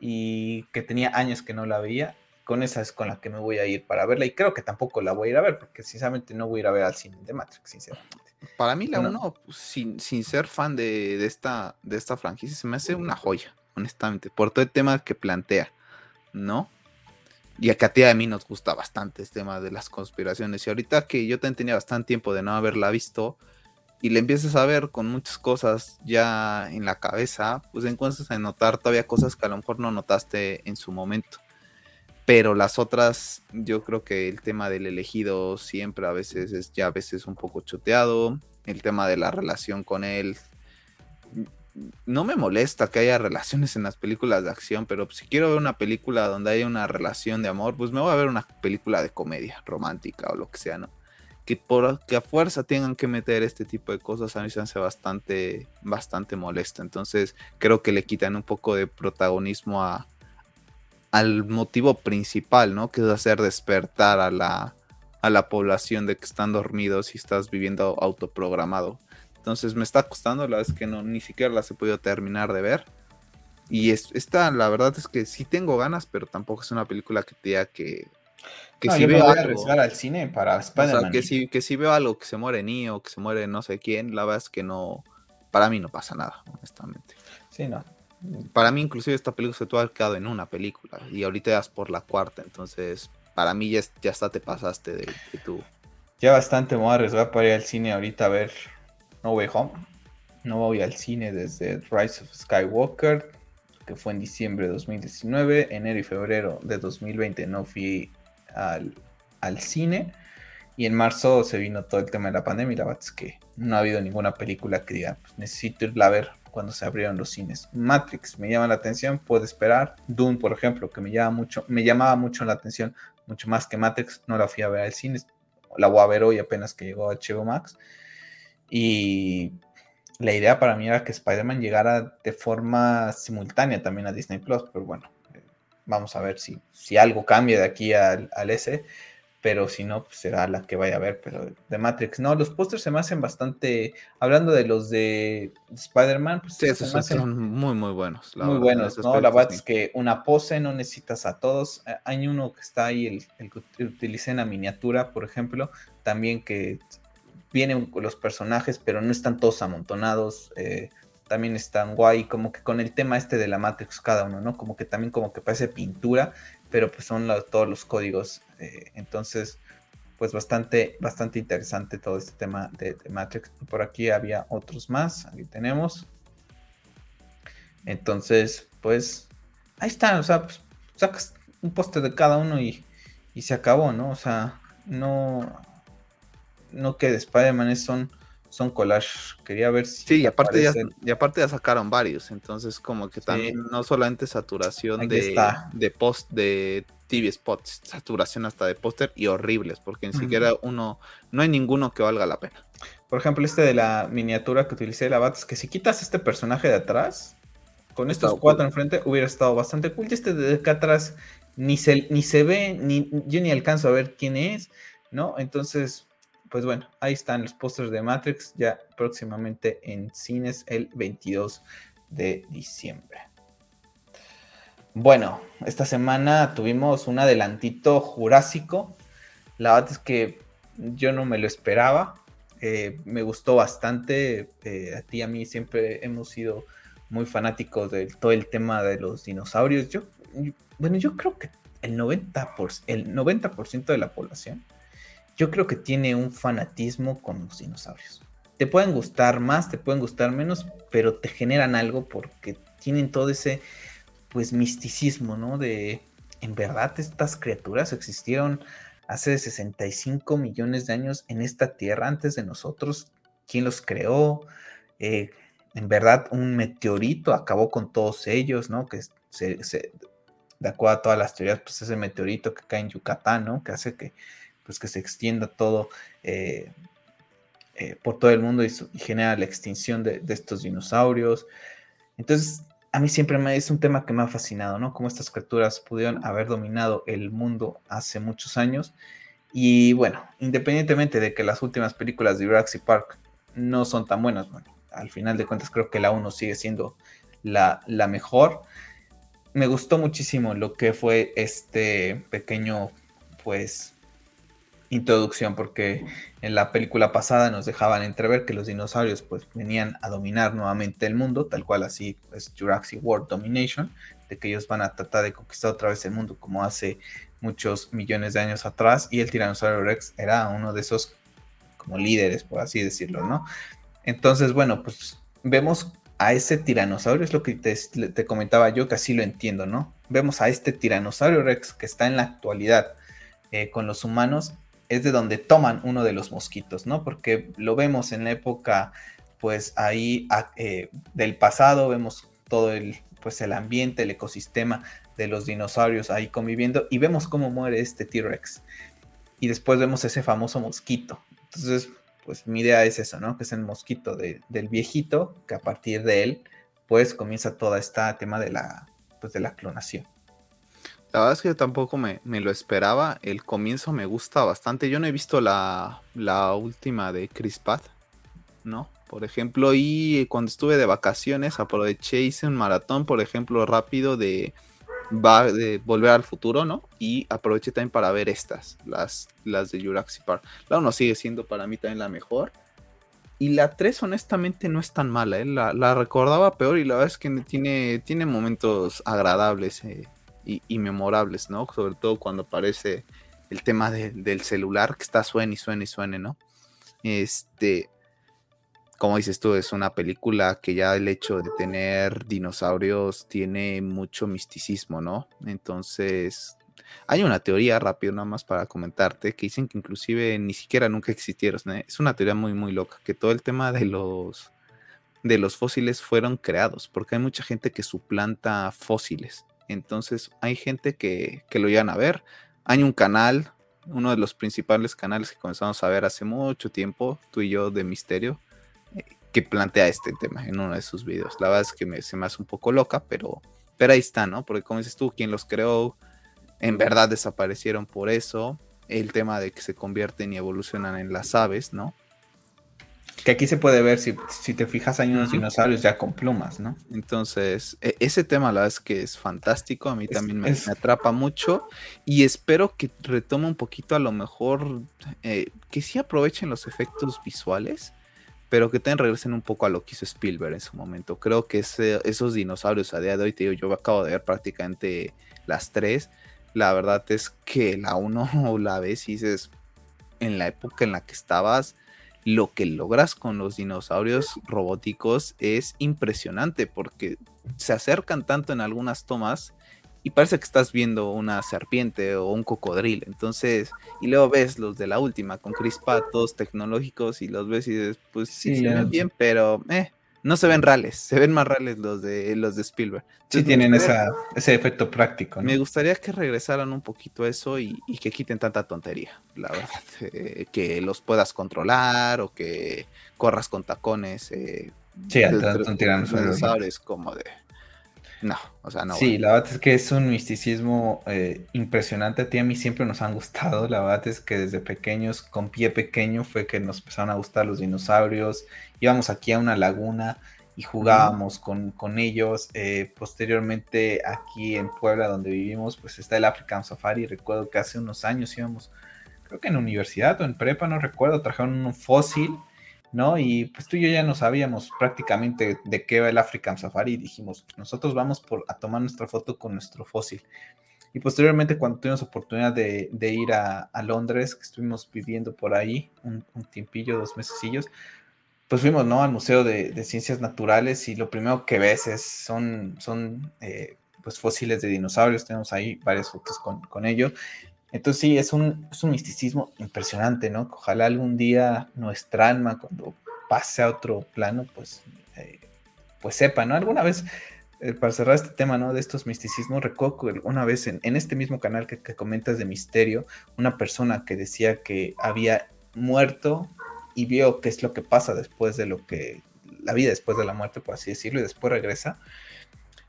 y que tenía años que no la veía con esa es con la que me voy a ir para verla y creo que tampoco la voy a ir a ver porque sinceramente no voy a ir a ver al cine de Matrix, sinceramente. Para mí la 1, pues, sin, ser fan de, esta, de esta franquicia, se me hace una joya, honestamente, por todo el tema que plantea, ¿no? Y a Katia a mí nos gusta bastante este tema de las conspiraciones. Y ahorita que yo también tenía bastante tiempo de no haberla visto y le empiezas a ver con muchas cosas ya en la cabeza, pues encuentras a notar todavía cosas que a lo mejor no notaste en su momento pero las otras, yo creo que el tema del elegido siempre a veces es ya a veces un poco choteado, el tema de la relación con él. No me molesta que haya relaciones en las películas de acción, pero si quiero ver una película donde haya una relación de amor, pues me voy a ver una película de comedia romántica o lo que sea, ¿no? Que por que a fuerza tengan que meter este tipo de cosas a mí se hace bastante, bastante molesta. Entonces creo que le quitan un poco de protagonismo a, al motivo principal, ¿no? Que es hacer despertar a la, a la población de que están dormidos y estás viviendo autoprogramado. Entonces me está costando, la es que no, ni siquiera las he podido terminar de ver. Y es, esta, la verdad es que sí tengo ganas, pero tampoco es una película que te diga que. Que si veo voy a arriesgar al cine para Spider-Man. O sea, que si, que si veo algo que se muere Neo, que se muere no sé quién, la verdad es que no. Para mí no pasa nada, honestamente. Sí, no. Para mí, inclusive, esta película se tuvo ha quedado en una película. Y ahorita ya por la cuarta. Entonces, para mí ya, ya hasta te pasaste de, de tu. Ya bastante me voy a arriesgar para ir al cine ahorita a ver No Way Home. No voy al cine desde Rise of Skywalker, que fue en diciembre de 2019. Enero y febrero de 2020 no fui al, al cine. Y en marzo se vino todo el tema de la pandemia y la verdad es que no ha habido ninguna película que diga, pues necesito irla a ver cuando se abrieron los cines. Matrix me llama la atención, puedo esperar. Dune, por ejemplo, que me, llama mucho, me llamaba mucho la atención, mucho más que Matrix, no la fui a ver al cine, la voy a ver hoy apenas que llegó a HBO Max. Y la idea para mí era que Spider-Man llegara de forma simultánea también a Disney Plus, pero bueno, eh, vamos a ver si, si algo cambia de aquí al, al S pero si no, pues será la que vaya a ver, pero de Matrix, no, los pósters se me hacen bastante, hablando de los de Spider-Man, pues sí, esos hacen muy, muy buenos. muy buenos, ¿no? La verdad es que una pose no necesitas a todos, eh, hay uno que está ahí, el, el que utilicé en la miniatura, por ejemplo, también que vienen los personajes, pero no están todos amontonados, eh, también están guay, como que con el tema este de la Matrix cada uno, ¿no? Como que también como que parece pintura, pero pues son todos los códigos. Eh, entonces, pues bastante, bastante interesante todo este tema de, Matrix. Por aquí había otros más, aquí tenemos. Entonces, pues ahí está, o sea, pues, sacas un poste de cada uno y, y, se acabó, ¿no? O sea, no, no que de Spider-Man son son collage. Quería ver si. Sí, y aparte, ya, y aparte ya sacaron varios. Entonces, como que también no solamente saturación de, de post de TV spots, saturación hasta de póster y horribles, porque ni siquiera uno, no hay ninguno que valga la pena. Por ejemplo, este de la miniatura que utilicé de la Bats, que si quitas este personaje de atrás, con estos cuatro enfrente, hubiera estado bastante cool. Y este de acá atrás ni se, ni se ve, ni yo ni alcanzo a ver quién es, ¿no? Entonces, pues bueno, ahí están los pósters de Matrix ya próximamente en cines el 22 de diciembre. Bueno, esta semana tuvimos un adelantito jurásico. La verdad es que yo no me lo esperaba. Eh, me gustó bastante. Eh, a ti y a mí siempre hemos sido muy fanáticos de todo el tema de los dinosaurios. Yo, bueno, yo creo que el 90%, por, el 90 de la población, yo creo que tiene un fanatismo con los dinosaurios. Te pueden gustar más, te pueden gustar menos, pero te generan algo porque tienen todo ese, pues, misticismo, ¿no? De, en verdad, estas criaturas existieron hace 65 millones de años en esta tierra antes de nosotros. ¿Quién los creó? Eh, en verdad, un meteorito acabó con todos ellos, ¿no? Que se, de acuerdo a todas las teorías, pues ese meteorito que cae en Yucatán, ¿no? Que hace que, pues, que se extienda todo eh, eh, por todo el mundo y, genera la extinción de, estos dinosaurios. Entonces, a mí siempre me, es un tema que me ha fascinado, ¿no? Cómo estas criaturas pudieron haber dominado el mundo hace muchos años. Y bueno, independientemente de que las últimas películas de Jurassic Park no son tan buenas, bueno, al final de cuentas creo que la 1 sigue siendo la, la mejor me gustó muchísimo lo que fue este pequeño, pues, introducción, porque en la película pasada nos dejaban entrever que los dinosaurios, pues, venían a dominar nuevamente el mundo, tal cual así es Jurassic World Domination, de que ellos van a tratar de conquistar otra vez el mundo como hace muchos millones de años atrás, y el tiranosaurio Rex era uno de esos como líderes, por así decirlo, ¿no? Entonces, bueno, pues vemos a ese tiranosaurio, es lo que te, comentaba yo, que así lo entiendo, ¿no? Vemos a este tiranosaurio Rex que está en la actualidad eh, con los humanos, es de donde toman uno de los mosquitos, ¿no? Porque lo vemos en la época, pues ahí eh, del pasado, vemos todo el, pues el ambiente, el ecosistema de los dinosaurios ahí conviviendo y vemos cómo muere este T-Rex. Y después vemos ese famoso mosquito. Entonces, pues mi idea es eso, ¿no? Que es el mosquito del viejito, que a partir de él, pues comienza todo este tema de la, pues, de la clonación. La verdad es que yo tampoco me, lo esperaba. El comienzo me gusta bastante. Yo no he visto la, la última de Chris Pratt, ¿no? Por ejemplo, y cuando estuve de vacaciones aproveché, hice un maratón, por ejemplo, rápido de de volver al futuro, ¿no? Y aproveché también para ver estas, las, las de Jurassic Park. La 1 sigue siendo para mí también la mejor. Y la 3 honestamente no es tan mala, ¿eh? la, recordaba peor y la verdad es que tiene, tiene momentos agradables eh, y, memorables, ¿no? Sobre todo cuando aparece el tema del celular que está suene y suene y suene, ¿no? Este, como dices tú, es una película que ya el hecho de tener dinosaurios tiene mucho misticismo, ¿no? Entonces, hay una teoría rápido nada más para comentarte que dicen que inclusive ni siquiera nunca existieron. ¿eh? Es una teoría muy muy loca que todo el tema de los de los fósiles fueron creados porque hay mucha gente que suplanta fósiles. Entonces, hay gente que, que lo llegan a ver. Hay un canal, uno de los principales canales que comenzamos a ver hace mucho tiempo, tú y yo de misterio, que plantea este tema en uno de sus videos. La verdad es que se me hace un poco loca, pero, pero ahí está, ¿no? Porque como dices tú, quien los creó, en verdad desaparecieron por eso. El tema de que se convierten y evolucionan en las aves, ¿no? Que aquí se puede ver, si, te fijas, hay unos dinosaurios ya con plumas, ¿no? Entonces, e, ese tema la verdad es que es fantástico, a mí también me, atrapa mucho y espero que retome un poquito a lo mejor, eh, que sí aprovechen los efectos visuales pero que también regresen un poco a lo que hizo Spielberg en su momento. Creo que esos dinosaurios a día de hoy, te digo, yo acabo de ver prácticamente las tres. La verdad es que la uno (laughs) la ves y dices, en la época en la que estabas, lo que logras con los dinosaurios robóticos es impresionante porque se acercan tanto en algunas tomas y parece que estás viendo una serpiente o un cocodrilo. Entonces, y luego ves los de la última con Chris todos tecnológicos y los ves y dices, pues sí, se ven bien, pero eh, no se ven reales, se ven más reales los de los de Spielberg. sí tienen ese efecto práctico. Me gustaría que regresaran un poquito a eso y, que quiten tanta tontería, la verdad. Eh, que los puedas controlar o que corras con tacones. Eh, sí, sabes como de no, o sea, no. Sí, la verdad es que es un misticismo eh, impresionante. A ti a mí siempre nos han gustado. La verdad es que desde pequeños, con pie pequeño, fue que nos empezaron a gustar los dinosaurios. Íbamos aquí a una laguna y jugábamos con, ellos. Eh, posteriormente, aquí en Puebla, donde vivimos, pues está el African Safari. Recuerdo que hace unos años íbamos, creo que en universidad o en prepa, no recuerdo, trajeron un fósil ¿no? Y pues tú y yo ya no sabíamos prácticamente de qué va el African Safari y dijimos, nosotros vamos por, a tomar nuestra foto con nuestro fósil. Y posteriormente, cuando tuvimos oportunidad de, ir a, Londres, que estuvimos viviendo por ahí un, tiempillo, dos mesecillos, pues fuimos, ¿no? Al Museo de, Ciencias Naturales y lo primero que ves es, son, son eh, pues fósiles de dinosaurios, tenemos ahí varias fotos con, con ellos. Entonces sí, es un, es un misticismo impresionante, ¿no? Ojalá algún día nuestra alma, cuando pase a otro plano, pues, eh, pues sepa, ¿no? Alguna vez, eh, para cerrar este tema, ¿no? De estos misticismos, recuerdo que una vez en, este mismo canal que, comentas de misterio, una persona que decía que había muerto y vio qué es lo que pasa después de lo que, la vida después de la muerte, por así decirlo, y después regresa.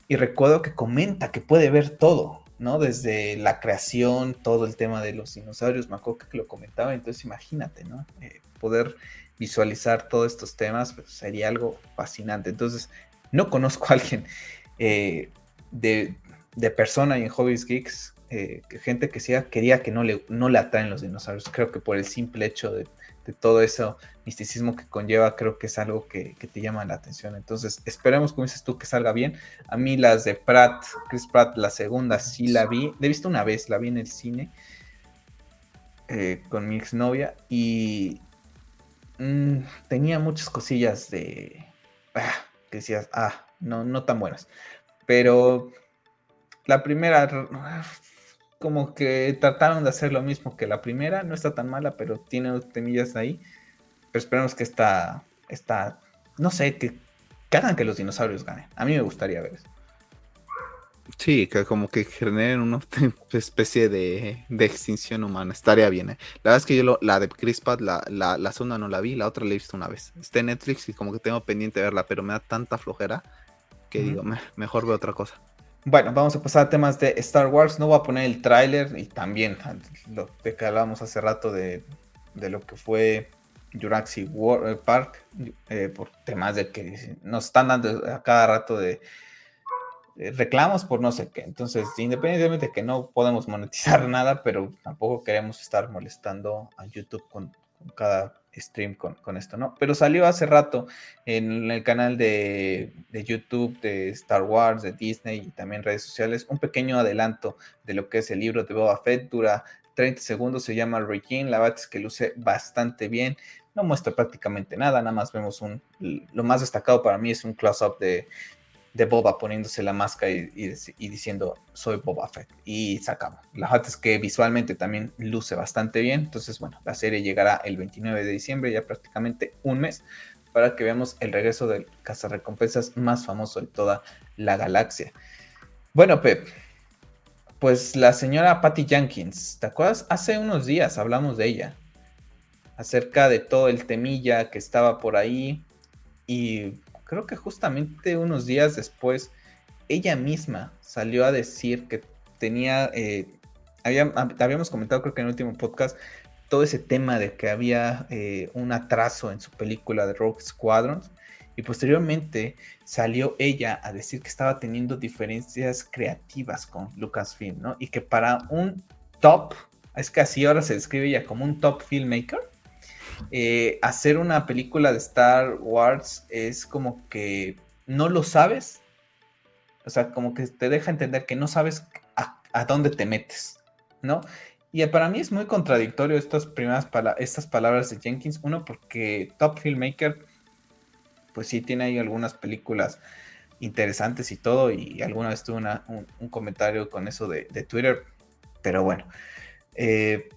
Y recuerdo que comenta que puede ver todo, ¿no? Desde la creación, todo el tema de los dinosaurios, me acuerdo que lo comentaba, entonces imagínate, ¿no? Eh, poder visualizar todos estos temas, pues sería algo fascinante. Entonces, no conozco a alguien eh, de, persona y en Hobbies Geeks, eh, gente que sea, quería que no le, no le atraen los dinosaurios. Creo que por el simple hecho de, todo ese misticismo que conlleva, creo que es algo que, te llama la atención. Entonces, esperemos, como dices tú, que salga bien. A mí las de Pratt, Chris Pratt, la segunda sí la vi. La he visto una vez, la vi en el cine. Eh, con mi exnovia y Mm, tenía muchas cosillas de... Ah, que decías, ah, no, no tan buenas. Pero la primera, como que trataron de hacer lo mismo que la primera, no está tan mala, pero tiene temillas ahí. Pero esperemos que esta, esta no sé, que, que hagan que los dinosaurios ganen. A mí me gustaría ver eso. Sí, que como que generen una (laughs) especie de, extinción humana. Estaría bien, ¿eh? La verdad es que yo la de Crispat, la, la, la segunda no la vi, la otra la he visto una vez. Está en Netflix y como que tengo pendiente de verla, pero me da tanta flojera que digo, mejor veo otra cosa. Bueno, vamos a pasar a temas de Star Wars. No voy a poner el tráiler y también lo de que hablábamos hace rato de, lo que fue Jurassic World eh, Park, eh, por temas de que nos están dando a cada rato de eh, reclamos por no sé qué. Entonces, independientemente de que no podemos monetizar (laughs) nada, pero tampoco queremos estar molestando a YouTube con, cada stream con, esto, ¿no? Pero salió hace rato en el canal de, YouTube de Star Wars, de Disney y también redes sociales, un pequeño adelanto de lo que es el libro de Boba Fett. Dura 30 segundos, se llama Regine. La verdad es que luce bastante bien. No muestra prácticamente nada, nada más vemos un. Lo más destacado para mí es un close-up de, de Boba poniéndose la máscara y, diciendo soy Boba Fett y sacamos. La verdad es que visualmente también luce bastante bien, entonces bueno, la serie llegará el 29 de diciembre, ya prácticamente un mes, para que veamos el regreso del cazarrecompensas más famoso de toda la galaxia. Bueno, Pep, pues la señora Patty Jenkins, ¿te acuerdas? Hace unos días hablamos de ella, acerca de todo el temilla que estaba por ahí y creo que justamente unos días después, ella misma salió a decir que tenía, eh, habíamos comentado creo que en el último podcast, todo ese tema de que había eh, un atraso en su película de Rogue Squadron. Y posteriormente salió ella a decir que estaba teniendo diferencias creativas con Lucasfilm, ¿no? Y que para un top, es que así ahora se describe ella como un top filmmaker, eh, hacer una película de Star Wars es como que no lo sabes. O sea, como que te deja entender que no sabes a, dónde te metes, ¿no? Y para mí es muy contradictorio estas primeras estas palabras de Jenkins. Uno, porque Top Filmmaker, pues sí tiene ahí algunas películas interesantes y todo. Y alguna vez tuve un, comentario con eso de, Twitter. Pero bueno, eh,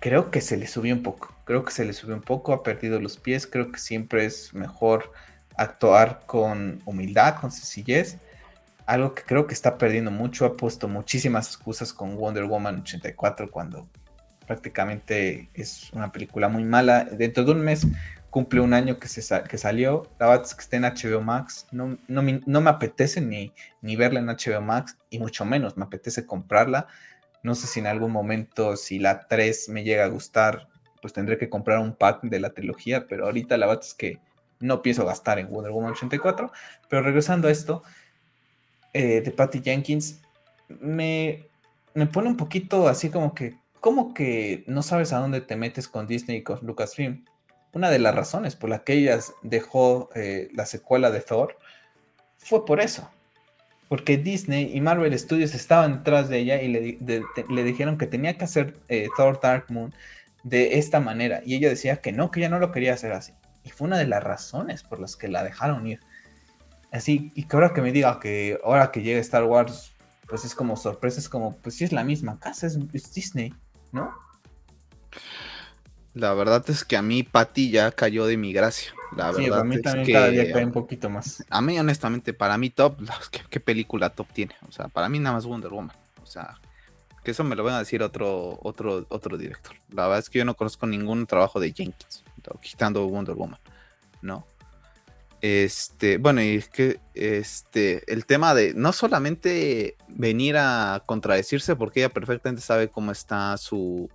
creo que se le subió un poco. Creo que se le subió un poco, ha perdido los pies. Creo que siempre es mejor actuar con humildad, con sencillez. Algo que creo que está perdiendo mucho. Ha puesto muchísimas excusas con Wonder Woman 84 cuando prácticamente es una película muy mala. Dentro de un mes cumple un año que, se que salió. La verdad que está en HBO Max. No, no, no me apetece ni, ni verla en HBO Max y mucho menos me apetece comprarla no sé si en algún momento, si la 3 me llega a gustar, pues tendré que comprar un pack de la trilogía, pero ahorita la verdad es que no pienso gastar en Wonder Woman 84. Pero regresando a esto, eh, de Patty Jenkins, me, me pone un poquito así como que, ¿cómo que no sabes a dónde te metes con Disney y con Lucasfilm? Una de las razones por las que ella dejó eh, la secuela de Thor fue por eso porque Disney y Marvel Studios estaban detrás de ella y le, dijeron que tenía que hacer eh, Thor Dark Moon de esta manera. Y ella decía que no, que ella no lo quería hacer así. Y fue una de las razones por las que la dejaron ir. Así, y que ahora que me diga que ahora que llega Star Wars, pues es como sorpresa, es como, pues sí es la misma casa, es, Disney, ¿no? La verdad es que a mí Patty ya cayó de mi gracia. La sí, verdad a mí también cada día cae un poquito más. A mí, honestamente, para mí top, (laughs) ¿qué, película top tiene? O sea, para mí nada más Wonder Woman. O sea, que eso me lo van a decir otro, otro, otro director. La verdad es que yo no conozco ningún trabajo de Jenkins, quitando Wonder Woman, ¿no? Este, bueno, y es que este, el tema de no solamente venir a contradecirse, porque ella perfectamente sabe cómo está su,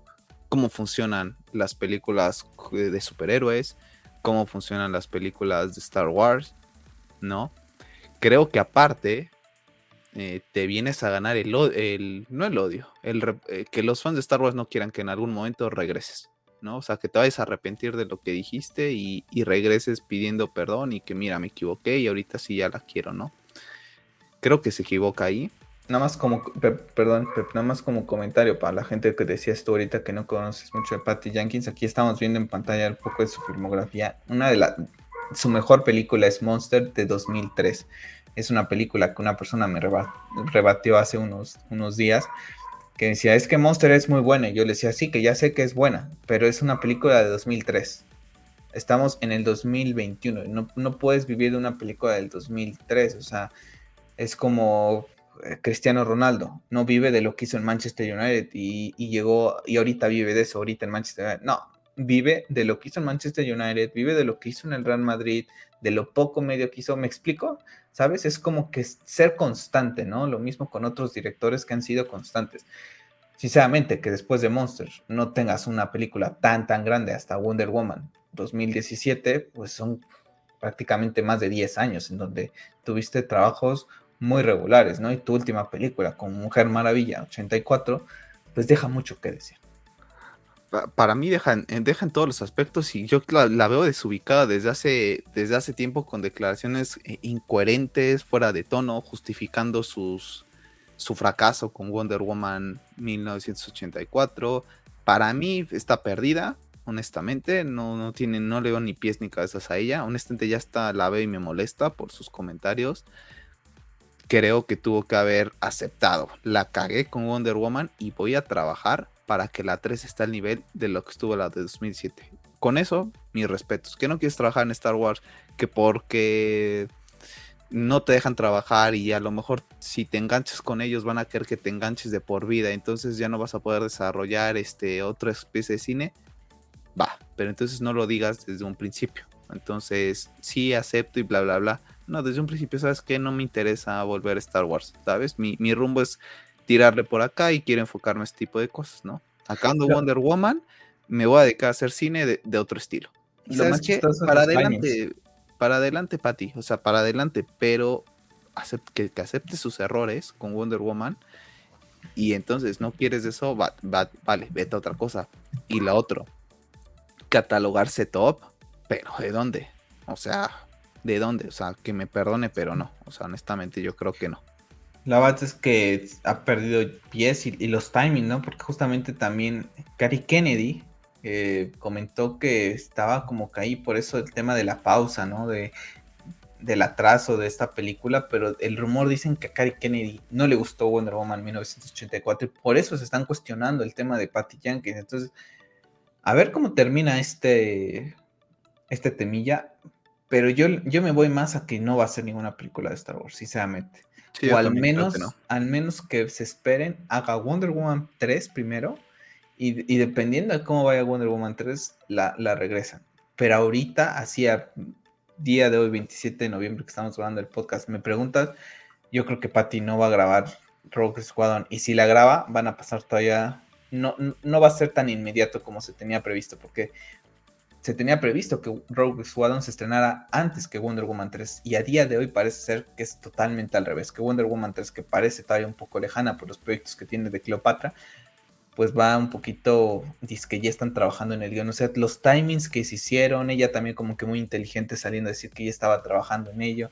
cómo funcionan las películas de superhéroes, cómo funcionan las películas de Star Wars, ¿no? Creo que aparte eh, te vienes a ganar el, el no el odio, el, eh, que los fans de Star Wars no quieran que en algún momento regreses, ¿no? O sea, que te vayas a arrepentir de lo que dijiste y, regreses pidiendo perdón y que mira, me equivoqué y ahorita sí ya la quiero, ¿no? Creo que se equivoca ahí. Nada más como, perdón, nada más como comentario para la gente que decías tú ahorita que no conoces mucho de Patty Jenkins, aquí estamos viendo en pantalla un poco de su filmografía. Una de las, su mejor película es Monster de 2003. Es una película que una persona me rebatió hace unos, unos días que decía, es que Monster es muy buena. Y yo le decía, sí, que ya sé que es buena, pero es una película de 2003. Estamos en el 2021. No, no puedes vivir de una película del 2003. O sea, es como eh, Cristiano Ronaldo. No vive de lo que hizo en Manchester United y, y, llegó y ahorita vive de eso, ahorita en Manchester United. No, vive de lo que hizo en Manchester United, vive de lo que hizo en el Real Madrid, de lo poco medio que hizo. ¿Me explico? ¿sabes? Es como que ser constante, ¿no? Lo mismo con otros directores que han sido constantes. Sinceramente, que después de Monster no tengas una película tan, tan grande hasta Wonder Woman 2017, pues son prácticamente más de 10 años en donde tuviste trabajos muy regulares, ¿no? Y tu última película con Mujer Maravilla 84, pues deja mucho que decir para mí dejan, en todos los aspectos y yo la, veo desubicada desde hace, desde hace tiempo con declaraciones eh, incoherentes, fuera de tono, justificando su fracaso con Wonder Woman 1984. Para mí está perdida, honestamente, no, no, tiene, no le veo ni pies ni cabezas a ella. Honestamente ya está, la veo y me molesta por sus comentarios. Creo que tuvo que haber aceptado. La cagué con Wonder Woman y voy a trabajar para que la 3 esté al nivel de lo que estuvo la de 2007. Con eso, mis respetos. Que no quieres trabajar en Star Wars, que porque no te dejan trabajar y a lo mejor si te enganchas con ellos van a querer que te enganches de por vida, entonces ya no vas a poder desarrollar este otra especie de cine. Va, pero entonces no lo digas desde un principio. Entonces, sí acepto y bla bla bla. No, desde un principio, ¿sabes que No me interesa volver a Star Wars, ¿sabes? Mi, mi rumbo es tirarle por acá y quiero enfocarme en este tipo de cosas, ¿no? Acabando Wonder Woman, me voy a dedicar a hacer cine de, otro estilo. ¿Sabes qué? Para adelante, para adelante, Patty, o sea, para adelante, pero que, acepte sus errores con Wonder Woman y entonces no quieres eso, vale, vete a otra cosa. Y la otra, catalogarse top, pero ¿de dónde? O sea, ¿de dónde? O sea, que me perdone, pero no. O sea, honestamente yo creo que no. La verdad es que ha perdido pies y, los timings, ¿no? Porque justamente también Cary Kennedy eh, comentó que estaba como que ahí por eso el tema de la pausa, ¿no? De, del atraso de esta película, pero el rumor dicen que a Cary Kennedy no le gustó Wonder Woman 1984 y por eso se están cuestionando el tema de Patty Jenkins. Entonces, a ver cómo termina este, este temilla, pero yo, yo me voy más a que no va a ser ninguna película de Star Wars, sinceramente o al menos, al menos que se esperen, haga Wonder Woman 3 primero y, dependiendo de cómo vaya Wonder Woman 3, la, la regresan. Pero ahorita, así a día de hoy, 27 de noviembre, que estamos grabando el podcast, me preguntas, yo creo que Patty no va a grabar Rogue Squadron y si la graba, van a pasar todavía, no, no va a ser tan inmediato como se tenía previsto, porque se tenía previsto que Rogue Squadron se estrenara antes que Wonder Woman 3 y a día de hoy parece ser que es totalmente al revés, que Wonder Woman 3 que parece todavía un poco lejana por los proyectos que tiene de Cleopatra, pues va un poquito, dice que ya están trabajando en el guion, o sea, los timings que se hicieron, ella también como que muy inteligente saliendo a decir que ya estaba trabajando en ello,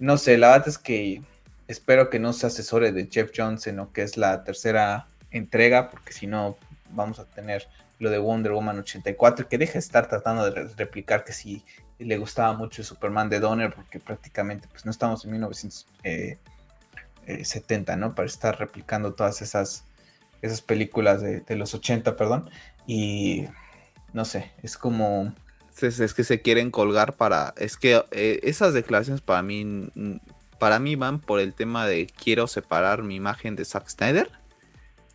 no sé, la verdad es que espero que no se asesore de Jeff Jones en lo que es la tercera entrega, porque si no vamos a tener lo de Wonder Woman 84, que deje de estar tratando de replicar que si le gustaba mucho Superman de Donner, porque prácticamente pues no estamos en 1970, eh, ¿no? Para estar replicando todas esas, esas películas de, los 80, perdón, y no sé, es como... Es, que se quieren colgar para... Es que eh, esas declaraciones para mí, para mí van por el tema de quiero separar mi imagen de Zack Snyder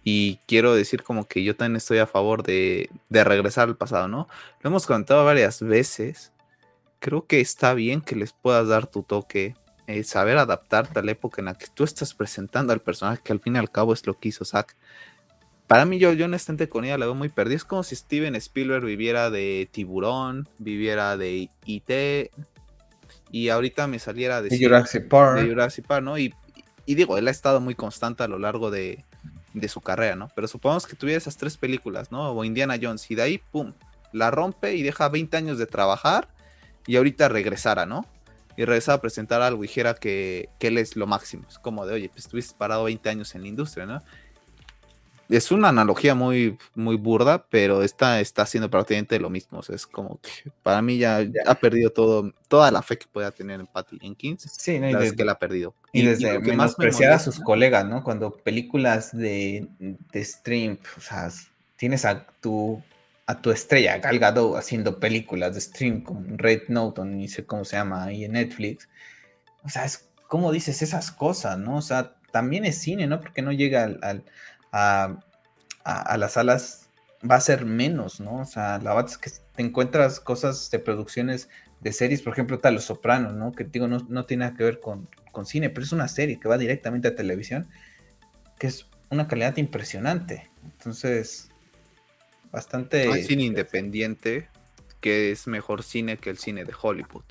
y quiero decir como que yo también estoy a favor de, regresar al pasado, ¿no? Lo hemos contado varias veces. Creo que está bien que les puedas dar tu toque, eh, saber adaptarte a la época en la que tú estás presentando al personaje, que al fin y al cabo es lo que hizo Zack. Para mí, yo, yo honestamente con ella la veo muy perdida. Es como si Steven Spielberg viviera de Tiburón, viviera de IT, y ahorita me saliera de, Jurassic Park. De Jurassic Park, ¿no? Y, y digo, él ha estado muy constante a lo largo de, de su carrera, ¿no? Pero supongamos que tuviera esas tres películas, ¿no? O Indiana Jones, y de ahí, pum, la rompe y deja 20 años de trabajar y ahorita regresara, ¿no? Y regresara a presentar algo y dijera que, que él es lo máximo. Es como de, oye, pues estuviste parado 20 años en la industria, ¿no? es una analogía muy, muy burda, pero esta está haciendo prácticamente lo mismo. O sea, es como que para mí ya, ha perdido todo, toda la fe que pueda tener en Patty Jenkins. Sí, no, y desde, que la ha perdido. Y, desde que menospreciar a sus colegas, ¿no? Cuando películas de, de, stream, o sea, tienes a tu a tu estrella, Gal Gadot, haciendo películas de stream como Red Note, ni sé cómo se llama ahí en Netflix. O sea, es como dices esas cosas, ¿no? O sea, también es cine, ¿no? Porque no llega al a, las salas va a ser menos, ¿no? O sea, la verdad es que te encuentras cosas de producciones de series, por ejemplo, tal Los Sopranos, ¿no? Que digo, no, tiene nada que ver con, cine, pero es una serie que va directamente a televisión, que es una calidad impresionante. Entonces, bastante... Hay cine independiente que es mejor cine que el cine de Hollywood.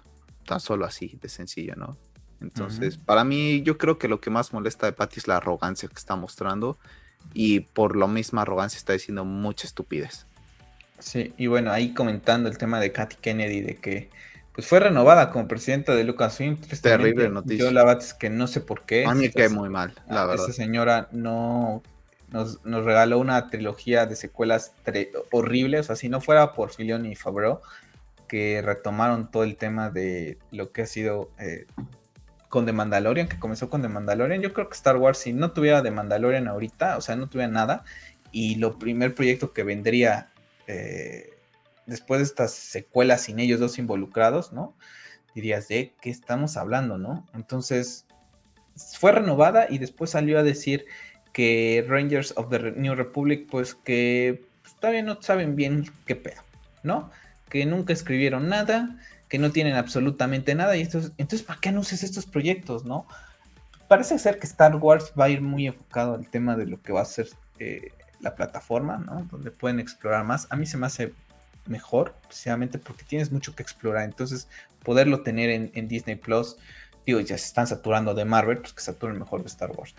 Tan solo así, de sencillo, ¿no? Entonces, para mí, yo creo que lo que más molesta de Patty es la arrogancia que está mostrando y por la misma arrogancia está diciendo mucha estupidez. Sí, y bueno, ahí comentando el tema de Katy Kennedy, de que pues fue renovada como presidenta de Lucasfilm. Terrible noticia. Yo la verdad es que no sé por qué. A mí que muy mal, la verdad. Esa señora no nos, regaló una trilogía de secuelas horribles, o sea, si no fuera por Filion y Favreau, que retomaron todo el tema de lo que ha sido eh, con The Mandalorian, que comenzó con The Mandalorian. Yo creo que Star Wars, si no tuviera The Mandalorian ahorita, o sea, no tuviera nada, y lo primer proyecto que vendría eh, después de estas secuelas sin ellos dos involucrados, ¿no? Dirías, ¿de qué estamos hablando, no? Entonces, fue renovada y después salió a decir que Rangers of the New Republic, pues que pues, todavía no saben bien qué pedo, ¿no? Que nunca escribieron nada, que no tienen absolutamente nada. Y entonces, entonces, ¿para qué anuncias estos proyectos, no? Parece ser que Star Wars va a ir muy enfocado al tema de lo que va a ser eh, la plataforma, ¿no? Donde pueden explorar más. A mí se me hace mejor, precisamente porque tienes mucho que explorar. Entonces, poderlo tener en, Disney Plus, digo, ya se están saturando de Marvel, pues que saturen mejor de Star Wars.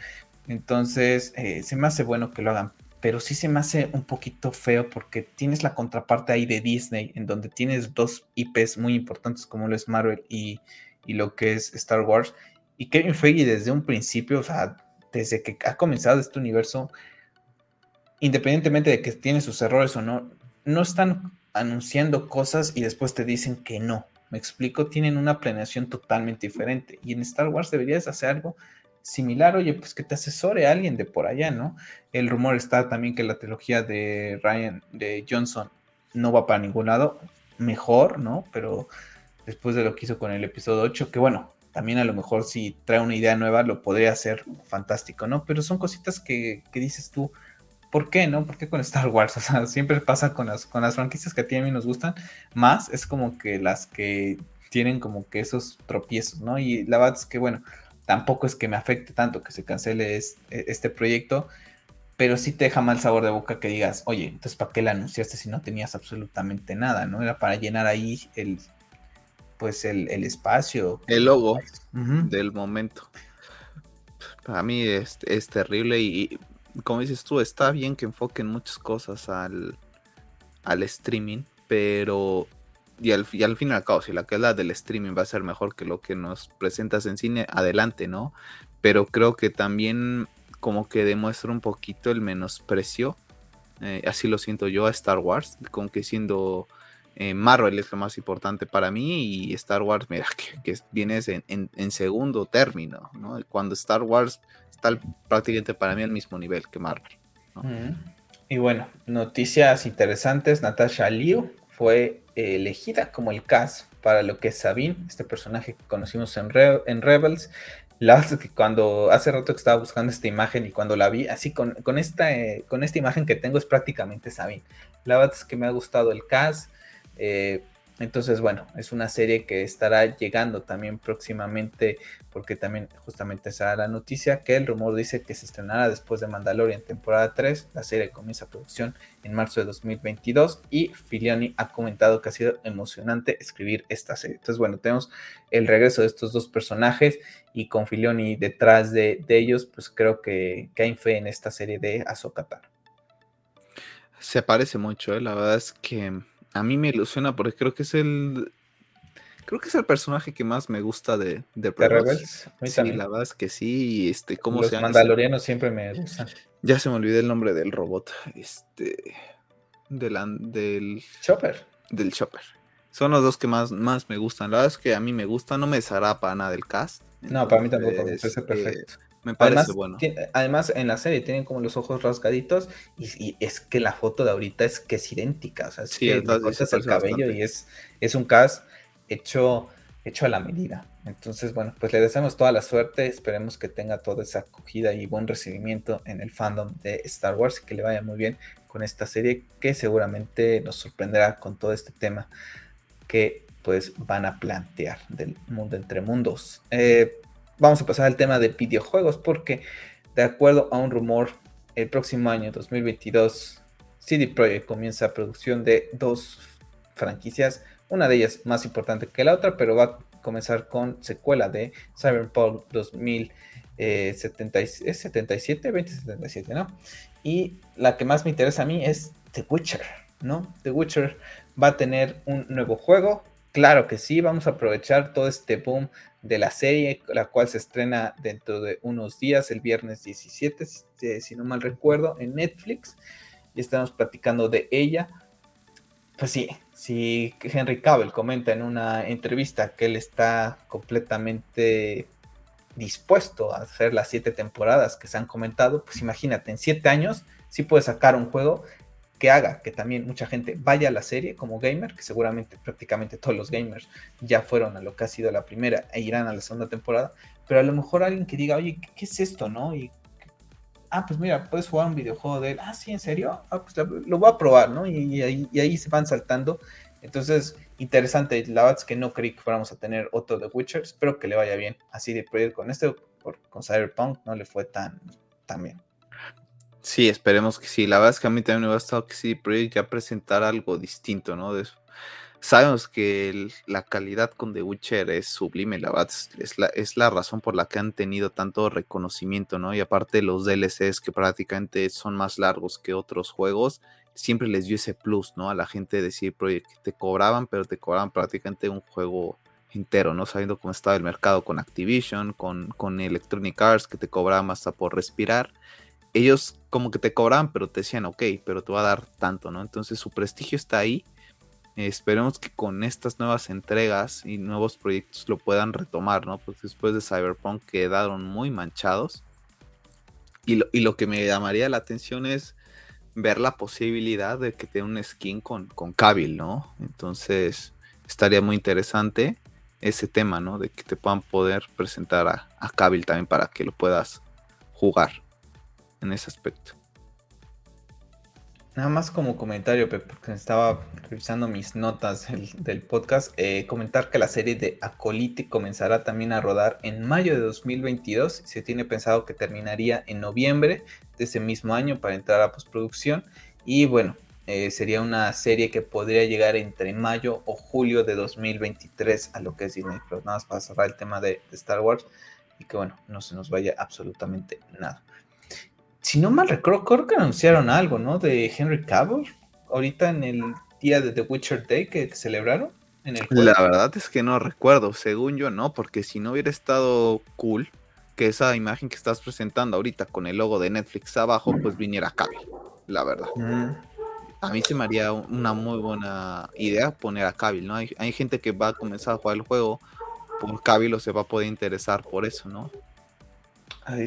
Entonces, eh, se me hace bueno que lo hagan pero sí se me hace un poquito feo porque tienes la contraparte ahí de Disney, en donde tienes dos IPs muy importantes como lo es Marvel y, lo que es Star Wars. Y Kevin Feige desde un principio, o sea, desde que ha comenzado este universo, independientemente de que tiene sus errores o no, no están anunciando cosas y después te dicen que no. Me explico, tienen una planeación totalmente diferente. Y en Star Wars deberías hacer algo similar, oye, pues que te asesore alguien de por allá, ¿no? El rumor está también que la trilogía de Ryan, de Johnson, no va para ningún lado, mejor, ¿no? Pero después de lo que hizo con el episodio 8, que bueno, también a lo mejor si trae una idea nueva lo podría hacer fantástico, ¿no? Pero son cositas que, dices tú, ¿por qué, no? ¿Por qué con Star Wars? (laughs) O sea, siempre pasa con las, con las franquicias que a ti a mí nos gustan, más es como que las que tienen como que esos tropiezos, ¿no? Y la verdad es que, bueno, tampoco es que me afecte tanto que se cancele e, este proyecto, pero sí te deja mal sabor de boca que digas, oye, entonces ¿para qué la anunciaste si no tenías absolutamente nada? ¿No? Era para llenar ahí el, pues el, espacio. El logo del momento. Para mí es, terrible y, como dices tú, está bien que enfoquen muchas cosas al, al streaming, pero y al, y al fin y al cabo, si la la del streaming va a ser mejor que lo que nos presentas en cine, adelante, ¿no? pero creo que también como que demuestra un poquito el menosprecio, eh, así lo siento yo, a Star Wars, como que siendo eh, Marvel es lo más importante para mí y Star Wars, mira, (laughs) que, viene en, segundo término, ¿no? Cuando Star Wars está prácticamente para mí al mismo nivel que Marvel. Y bueno, noticias interesantes, Natasha Liu fue elegida como el cast para lo que es Sabine, este personaje que conocimos en, en Rebels. La que cuando hace rato que estaba buscando esta imagen y cuando la vi, así con, con esta, eh, con esta imagen que tengo es prácticamente Sabine. La verdad es que me ha gustado el cast. Eh, entonces, bueno, es una serie que estará llegando también próximamente, porque también justamente será la noticia que el rumor dice que se estrenará después de Mandalorian temporada 3. La serie comienza producción en marzo de 2022 y Filioni ha comentado que ha sido emocionante escribir esta serie. Entonces, bueno, tenemos el regreso de estos dos personajes y con Filioni detrás de, ellos, pues creo que, que, hay fe en esta serie de Ahsoka Se parece mucho, ¿eh? la verdad es que a mí me ilusiona porque creo que es el. Creo que es el personaje que más me gusta de, de, Rebels. Sí, la verdad es que sí. Este, ¿cómo Los mandalorianos siempre me gustan. Ya se me olvidó el nombre del robot. Este. Del. del Chopper. Del Chopper. Son los dos que más, más me gustan. La verdad es que a mí me gusta, no me desagrada para nada el cast. No, para mí tampoco, me parece perfecto. Me parece además, bueno. además, en la serie tienen como los ojos rasgaditos y, es que la foto de ahorita es que es idéntica. O sea, es que cortas el cabello y es, es un cast hecho, hecho a la medida. Entonces, bueno, pues le deseamos toda la suerte. Esperemos que tenga toda esa acogida y buen recibimiento en el fandom de Star Wars y que le vaya muy bien con esta serie que seguramente nos sorprenderá con todo este tema que pues van a plantear del mundo entre mundos. Eh, vamos a pasar al tema de videojuegos porque de acuerdo a un rumor, el próximo año 2022 CD Projekt comienza producción de dos franquicias, una de ellas más importante que la otra, pero va a comenzar con secuela de Cyberpunk 2077, 2077, ¿no? Y la que más me interesa a mí es The Witcher, ¿no? The Witcher va a tener un nuevo juego, claro que sí, vamos a aprovechar todo este boom de la serie, la cual se estrena dentro de unos días, el viernes 17, si, no mal recuerdo, en Netflix. Y estamos platicando de ella. Pues sí, si Henry Cavill comenta en una entrevista que él está completamente dispuesto a hacer las siete temporadas que se han comentado, pues imagínate, en siete años sí puede sacar un juego que haga que también mucha gente vaya a la serie como gamer, que seguramente prácticamente todos los gamers ya fueron a lo que ha sido la primera e irán a la segunda temporada, pero a lo mejor alguien que diga, oye, ¿qué, es esto, no? Y, ah, pues mira, puedes jugar un videojuego de él, ah, sí, ¿en serio? Ah, pues lo, voy a probar, ¿no? Y, ahí, se van saltando. Entonces, interesante, la verdad es que no creí que fuéramos a tener otro de Witcher, espero que le vaya bien así de proyecto con este, con Cyberpunk no le fue tan, tan bien. Sí, esperemos que sí. La verdad es que a mí también me ha gustado que sí, Projekt ya presentara algo distinto, ¿no? De Sabemos que la calidad con The Witcher es sublime, la verdad es la, es la razón por la que han tenido tanto reconocimiento, ¿no? Y aparte los DLCs que prácticamente son más largos que otros juegos, siempre les dio ese plus, ¿no? A la gente de CD Projekt, te cobraban, pero te cobraban prácticamente un juego entero, ¿no? Sabiendo cómo estaba el mercado con Activision, con, con Electronic Arts, que te cobraban hasta por respirar ellos como que te cobraban, pero te decían, ok, pero te va a dar tanto, ¿no? Entonces su prestigio está ahí. esperemos que con estas nuevas entregas y nuevos proyectos lo puedan retomar, ¿no? Porque después de Cyberpunk quedaron muy manchados. Y lo, y lo que me llamaría la atención es ver la posibilidad de que tenga un skin con, con Kabil, ¿no? Entonces estaría muy interesante ese tema, ¿no? De que te puedan poder presentar a, a Kabil también para que lo puedas jugar en ese aspecto. Nada más como comentario, porque estaba revisando mis notas del, podcast, eh, comentar que la serie de Acoliti comenzará también a rodar en mayo de 2022. Se tiene pensado que terminaría en noviembre de ese mismo año para entrar a postproducción. Y bueno, eh, sería una serie que podría llegar entre mayo o julio de 2023 a lo que es Disney Plus. Nada más para cerrar el tema de Star Wars y que bueno, no se nos vaya absolutamente nada si no mal recuerdo, creo que anunciaron algo, ¿no? De Henry Cavill, ahorita en el día de The Witcher Day que, celebraron. En el La verdad es que no recuerdo, según yo no, porque si no hubiera estado cool que esa imagen que estás presentando ahorita con el logo de Netflix abajo, pues viniera Cavill, la verdad. Mm. A mí se me haría una muy buena idea poner a Cavill, ¿no? Hay, hay gente que va a comenzar a jugar el juego por Cavill o se va a poder interesar por eso, ¿no?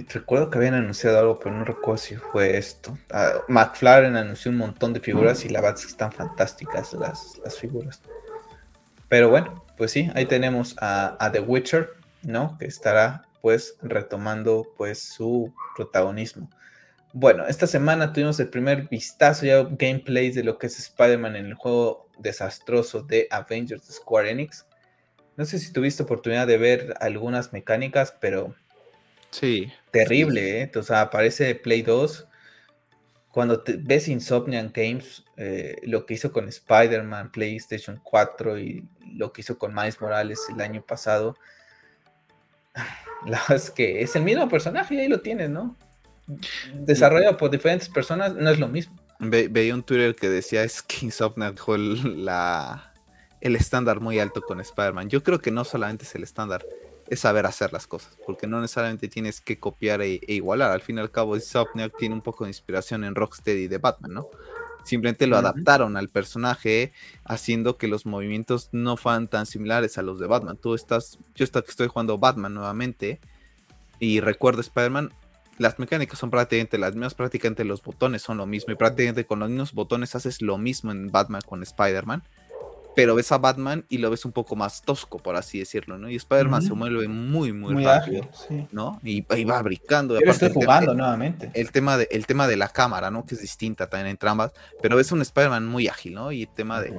Recuerdo que habían anunciado algo, pero no recuerdo si fue esto. Uh, anunció un montón de figuras y la verdad es que están fantásticas las, las figuras. Pero bueno, pues sí, ahí tenemos a, The Witcher, ¿no? Que estará pues retomando pues su protagonismo. Bueno, esta semana tuvimos el primer vistazo ya gameplay de lo que es Spider-Man en el juego desastroso de Avengers Square Enix. No sé si tuviste oportunidad de ver algunas mecánicas, pero Sí. Terrible, ¿eh? O sea, aparece Play 2. Cuando te ves Insomniac Games, eh, lo que hizo con Spider-Man, PlayStation 4 y lo que hizo con Miles Morales el año pasado, (sighs) la verdad es que es el mismo personaje y ahí lo tienes, ¿no? Desarrollado por diferentes personas, no es lo mismo. veía un Twitter que decía es que Insomniac dejó la, el estándar muy alto con Spider-Man. Yo creo que no solamente es el estándar, es saber hacer las cosas, porque no necesariamente tienes que copiar e, e, igualar. Al fin y al cabo, Insomniac tiene un poco de inspiración en Rocksteady de Batman, ¿no? Simplemente lo adaptaron al personaje, haciendo que los movimientos no fueran tan similares a los de Batman. Tú estás, yo estoy jugando Batman nuevamente y recuerdo Spider-Man, las mecánicas son prácticamente las mismas, prácticamente los botones son lo mismo y prácticamente con los mismos botones haces lo mismo en Batman con Spider-Man pero ves a Batman y lo ves un poco más tosco, por así decirlo, ¿no? Y Spider-Man se mueve muy, muy, muy rápido, ¿no? Y, va brincando. Pero estoy jugando nuevamente. El tema, de, el tema de la cámara, ¿no? Que es distinta también entre ambas, pero ves un Spider-Man muy ágil, ¿no? Y el tema de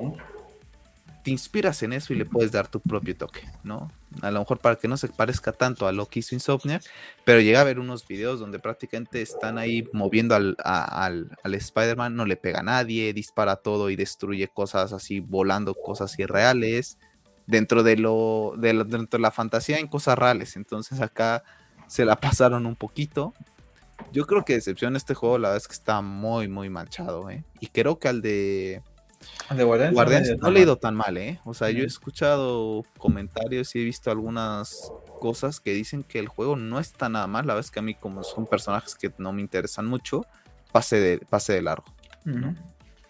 te inspiras en eso y le puedes dar tu propio toque, ¿no? A lo mejor para que no se parezca tanto a lo que hizo Insomniac, pero llega a ver unos videos donde prácticamente están ahí moviendo al, al, Spider-Man, no le pega a nadie, dispara todo y destruye cosas así, volando cosas irreales, dentro de lo, de dentro de la fantasía en cosas reales. Entonces acá se la (laughs) pasaron un poquito. Yo creo que decepción este juego, la verdad es que está muy, muy manchado, ¿eh? Y creo que al de de Guardians, no, he leído tan mal, ¿eh? O sea, yo he escuchado comentarios y he visto algunas cosas que dicen que el juego no está nada mal. La verdad es que a mí, como son personajes que no me interesan mucho, pase de, pase de largo.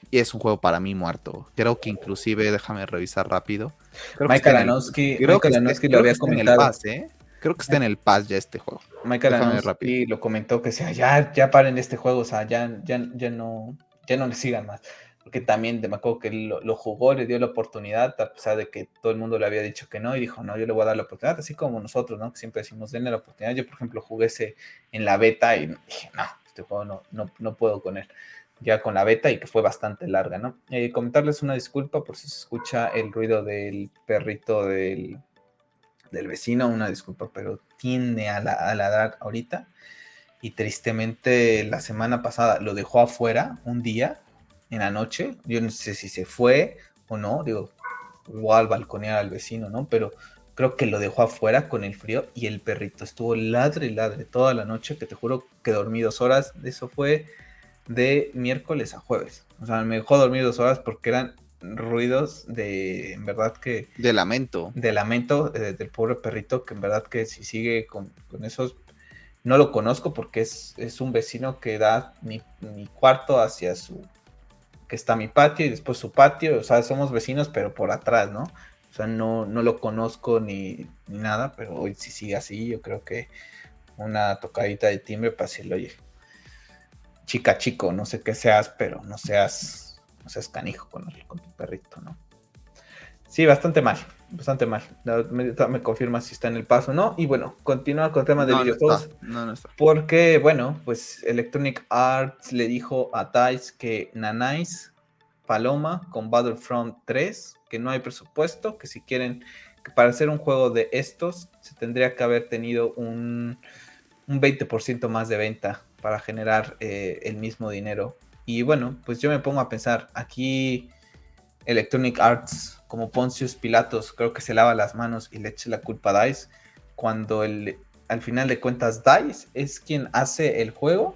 Y es un juego para mí muerto. Creo que inclusive, déjame revisar rápido. Mike Alanowski, creo que, lo había comentado. En el ¿eh? Creo que está en el Pass ya este juego. Michael Alanowski lo comentó que sea, ya, ya paren este juego, o sea, ya, ya, ya no, ya no le sigan más porque también me acuerdo que lo, jugó, le dio la oportunidad, a pesar de que todo el mundo le había dicho que no, y dijo, no, yo le voy a dar la oportunidad, así como nosotros, ¿no? Que siempre decimos, denle la oportunidad. Yo, por ejemplo, jugué ese en la beta y dije, no, este juego no, no, no puedo con él. Ya con la beta y que fue bastante larga, ¿no? Eh, comentarles una disculpa por si se escucha el ruido del perrito del, del vecino, una disculpa, pero tiende a, la, a ladrar ahorita. Y tristemente la semana pasada lo dejó afuera un día en la noche. Yo no sé si se fue o no, digo, igual balconear al vecino, ¿no? Pero creo que lo dejó afuera con el frío y el perrito estuvo ladre y ladre toda la noche, que te juro que dormí dos horas. Eso fue de miércoles a jueves. O sea, me dejó dormir dos horas porque eran ruidos de, en verdad que... De lamento. De lamento eh, del pobre perrito, que en verdad que si sigue con, esos... No lo conozco porque es, es un vecino que da mi, mi cuarto hacia su que está mi patio y después su patio, o sea, somos vecinos, pero por atrás, ¿no? O sea, no, no lo conozco ni, nada, pero hoy si sigue así, yo creo que una tocadita de timbre para decirle, oye, chica, chico, no sé qué seas, pero no seas, no seas canijo con, con tu perrito, ¿no? Sí, bastante mal, bastante mal. Me, confirma si está en el paso o no. Y bueno, continúa con el tema de videojuegos. No, no está. Porque, bueno, pues Electronic Arts le dijo a Dice que Nanais Paloma con Battlefront 3, que no hay presupuesto, que si quieren, que para hacer un juego de estos se tendría que haber tenido un, un 20% más de venta para generar eh, el mismo dinero. Y bueno, pues yo me pongo a pensar, aquí Electronic Arts como Poncius Pilatos, creo que se lava las manos y le eche la culpa a DICE, cuando el, al final de cuentas DICE es quien hace el juego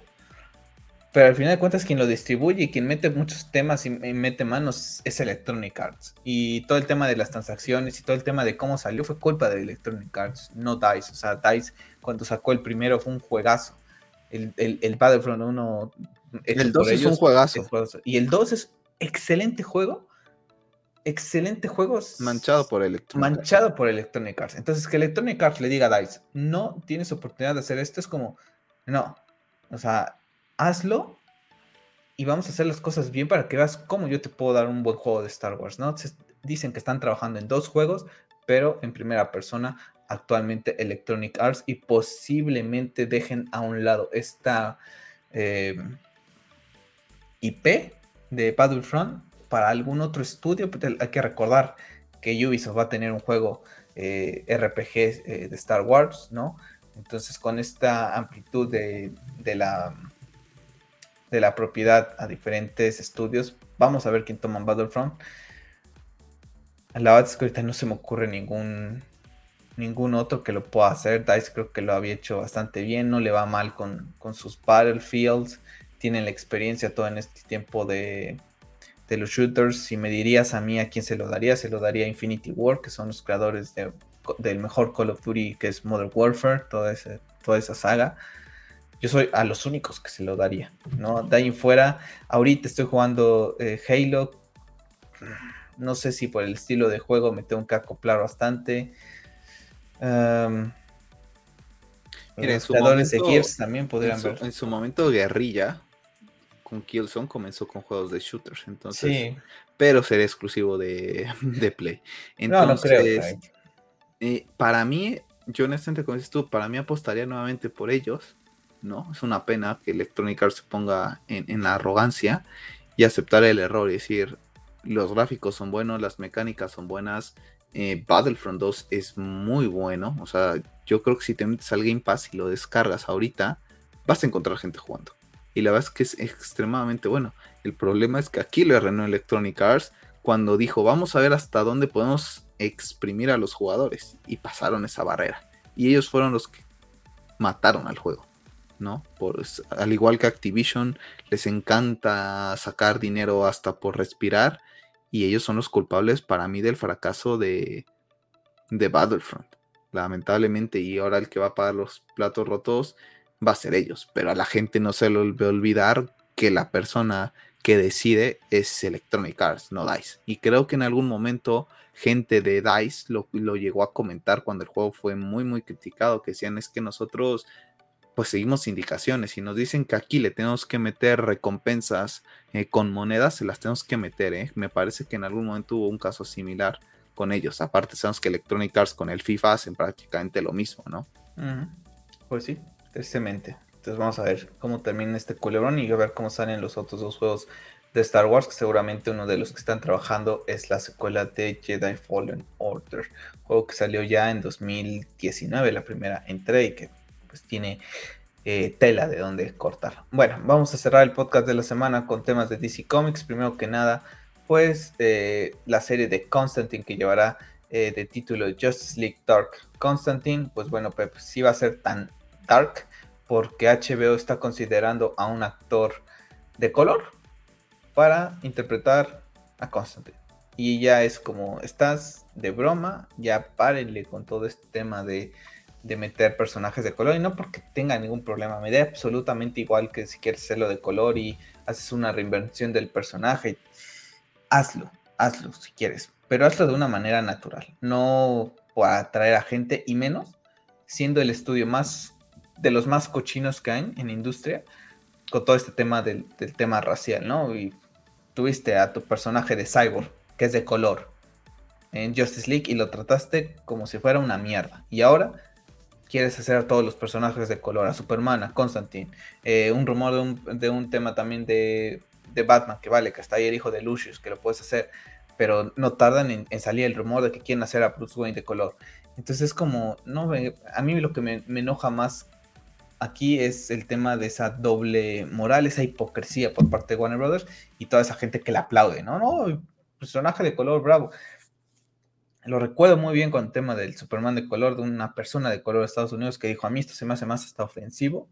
pero al final de cuentas quien lo distribuye y quien mete muchos temas y, mete manos es Electronic Arts. Y todo el tema de las transacciones y todo el tema de cómo salió fue culpa de Electronic Arts, no DICE. O sea, DICE cuando sacó el primero fue un juegazo. El, el, Battlefront 1... El 2 es un juegazo. Y el 2 es excelente juego. Excelente juego. Manchado por Electronic Arts. Manchado por Electronic Arts. Entonces que Electronic Arts le diga a DICE, no tienes oportunidad de hacer esto, es como, no. O sea, hazlo y vamos a hacer las cosas bien para que veas cómo yo te puedo dar un buen juego de Star Wars, ¿no? dicen que están trabajando en dos juegos, pero en primera persona actualmente Electronic Arts y posiblemente dejen a un lado esta em, IP de Battlefront para algún otro estudio. Hay que recordar que Ubisoft va a tener un juego eh, RPG eh, de Star Wars, ¿no? Entonces con esta amplitud de la de la propiedad a diferentes estudios. Vamos a ver quién toma Battlefront. La verdad que ahorita no se me ocurre ningún, ningún otro que lo pueda hacer. Dice creo que lo había hecho bastante bien, no le va mal con, sus Battlefields. Tienen la experiencia todo en este tiempo de, de, los shooters. Si me dirías a mí a quién se lo daría, se lo daría a Infinity War, que son los creadores del mejor Call of Duty, que es Modern Warfare, toda, toda esa saga yo soy a los únicos que se lo daría, ¿no? De ahí en fuera, ahorita estoy jugando eh, Halo, no sé si por el estilo de juego me tengo que acoplar bastante. Um, Mira, los de Gears también podrían ver. En su momento, Guerrilla con Killzone comenzó con juegos de shooters, entonces. Sí. Pero sería exclusivo de, (laughs) Play. Entonces, no, no creo. Eh, para mí, yo honestamente, como dices tú, para mí apostaría nuevamente por ellos ¿no? Es una pena que Electronic Arts se ponga en, la arrogancia y aceptar el error y decir, los gráficos son buenos, las mecánicas son buenas, eh, Battlefront 2 es muy bueno, o sea, yo creo que si te metes al Game Pass y lo descargas ahorita, vas a encontrar gente jugando. Y la verdad es que es extremadamente bueno. El problema es que aquí le arruinó Electronic Arts cuando dijo, vamos a ver hasta dónde podemos exprimir a los jugadores. Y pasaron esa barrera. Y ellos fueron los que mataron al juego. ¿no? Por, al igual que Activision, les encanta sacar dinero hasta por respirar y ellos son los culpables para mí del fracaso de, de Battlefront. Lamentablemente, y ahora el que va a pagar los platos rotos va a ser ellos, pero a la gente no se le olvide olvidar que la persona que decide es Electronic Arts, no DICE. Y creo que en algún momento gente de DICE lo, lo, llegó a comentar cuando el juego fue muy, muy criticado, que decían es que nosotros pues seguimos indicaciones. y nos dicen que aquí le tenemos que meter recompensas eh, con monedas, se las tenemos que meter. ¿eh? Me parece que en algún momento hubo un caso similar con ellos. Aparte, sabemos que Electronic Arts con el FIFA hacen prácticamente lo mismo, ¿no? Pues sí, tristemente. Entonces vamos a ver cómo termina este culebrón y a ver cómo salen los otros dos juegos de Star Wars, que seguramente uno de los que están trabajando es la secuela de Jedi Fallen Order, juego que salió ya en 2019, la primera entrega y que pues tiene eh, tela de donde cortar. Bueno, vamos a cerrar el podcast de la semana con temas de DC Comics. Primero que nada, pues eh, la serie de Constantine que llevará eh, de título Justice League Dark Constantine. Pues bueno, pues sí va a ser tan dark porque HBO está considerando a un actor de color para interpretar a Constantine. Y ya es como, estás de broma, ya párenle con todo este tema de de meter personajes de color y no porque tenga ningún problema, me da absolutamente igual que si quieres hacerlo de color y haces una reinvención del personaje, hazlo, hazlo si quieres, pero hazlo de una manera natural, no para atraer a gente y menos siendo el estudio más de los más cochinos que hay en industria con todo este tema del, del tema racial, ¿no? Y tuviste a tu personaje de Cyborg, que es de color, en Justice League y lo trataste como si fuera una mierda. Y ahora quieres hacer a todos los personajes de color, a Superman, a Constantine. Eh, un rumor de un, tema también de, Batman, que vale, que está ahí el hijo de Lucius, que lo puedes hacer, pero no tardan en, salir el rumor de que quieren hacer a Bruce Wayne de color. Entonces es como, no, a mí lo que me, enoja más aquí es el tema de esa doble moral, esa hipocresía por parte de Warner Brothers y toda esa gente que le aplaude, ¿no? No, personaje de color, bravo lo recuerdo muy bien con el tema del Superman de color, de una persona de color de Estados Unidos que dijo, a mí esto se me hace más hasta ofensivo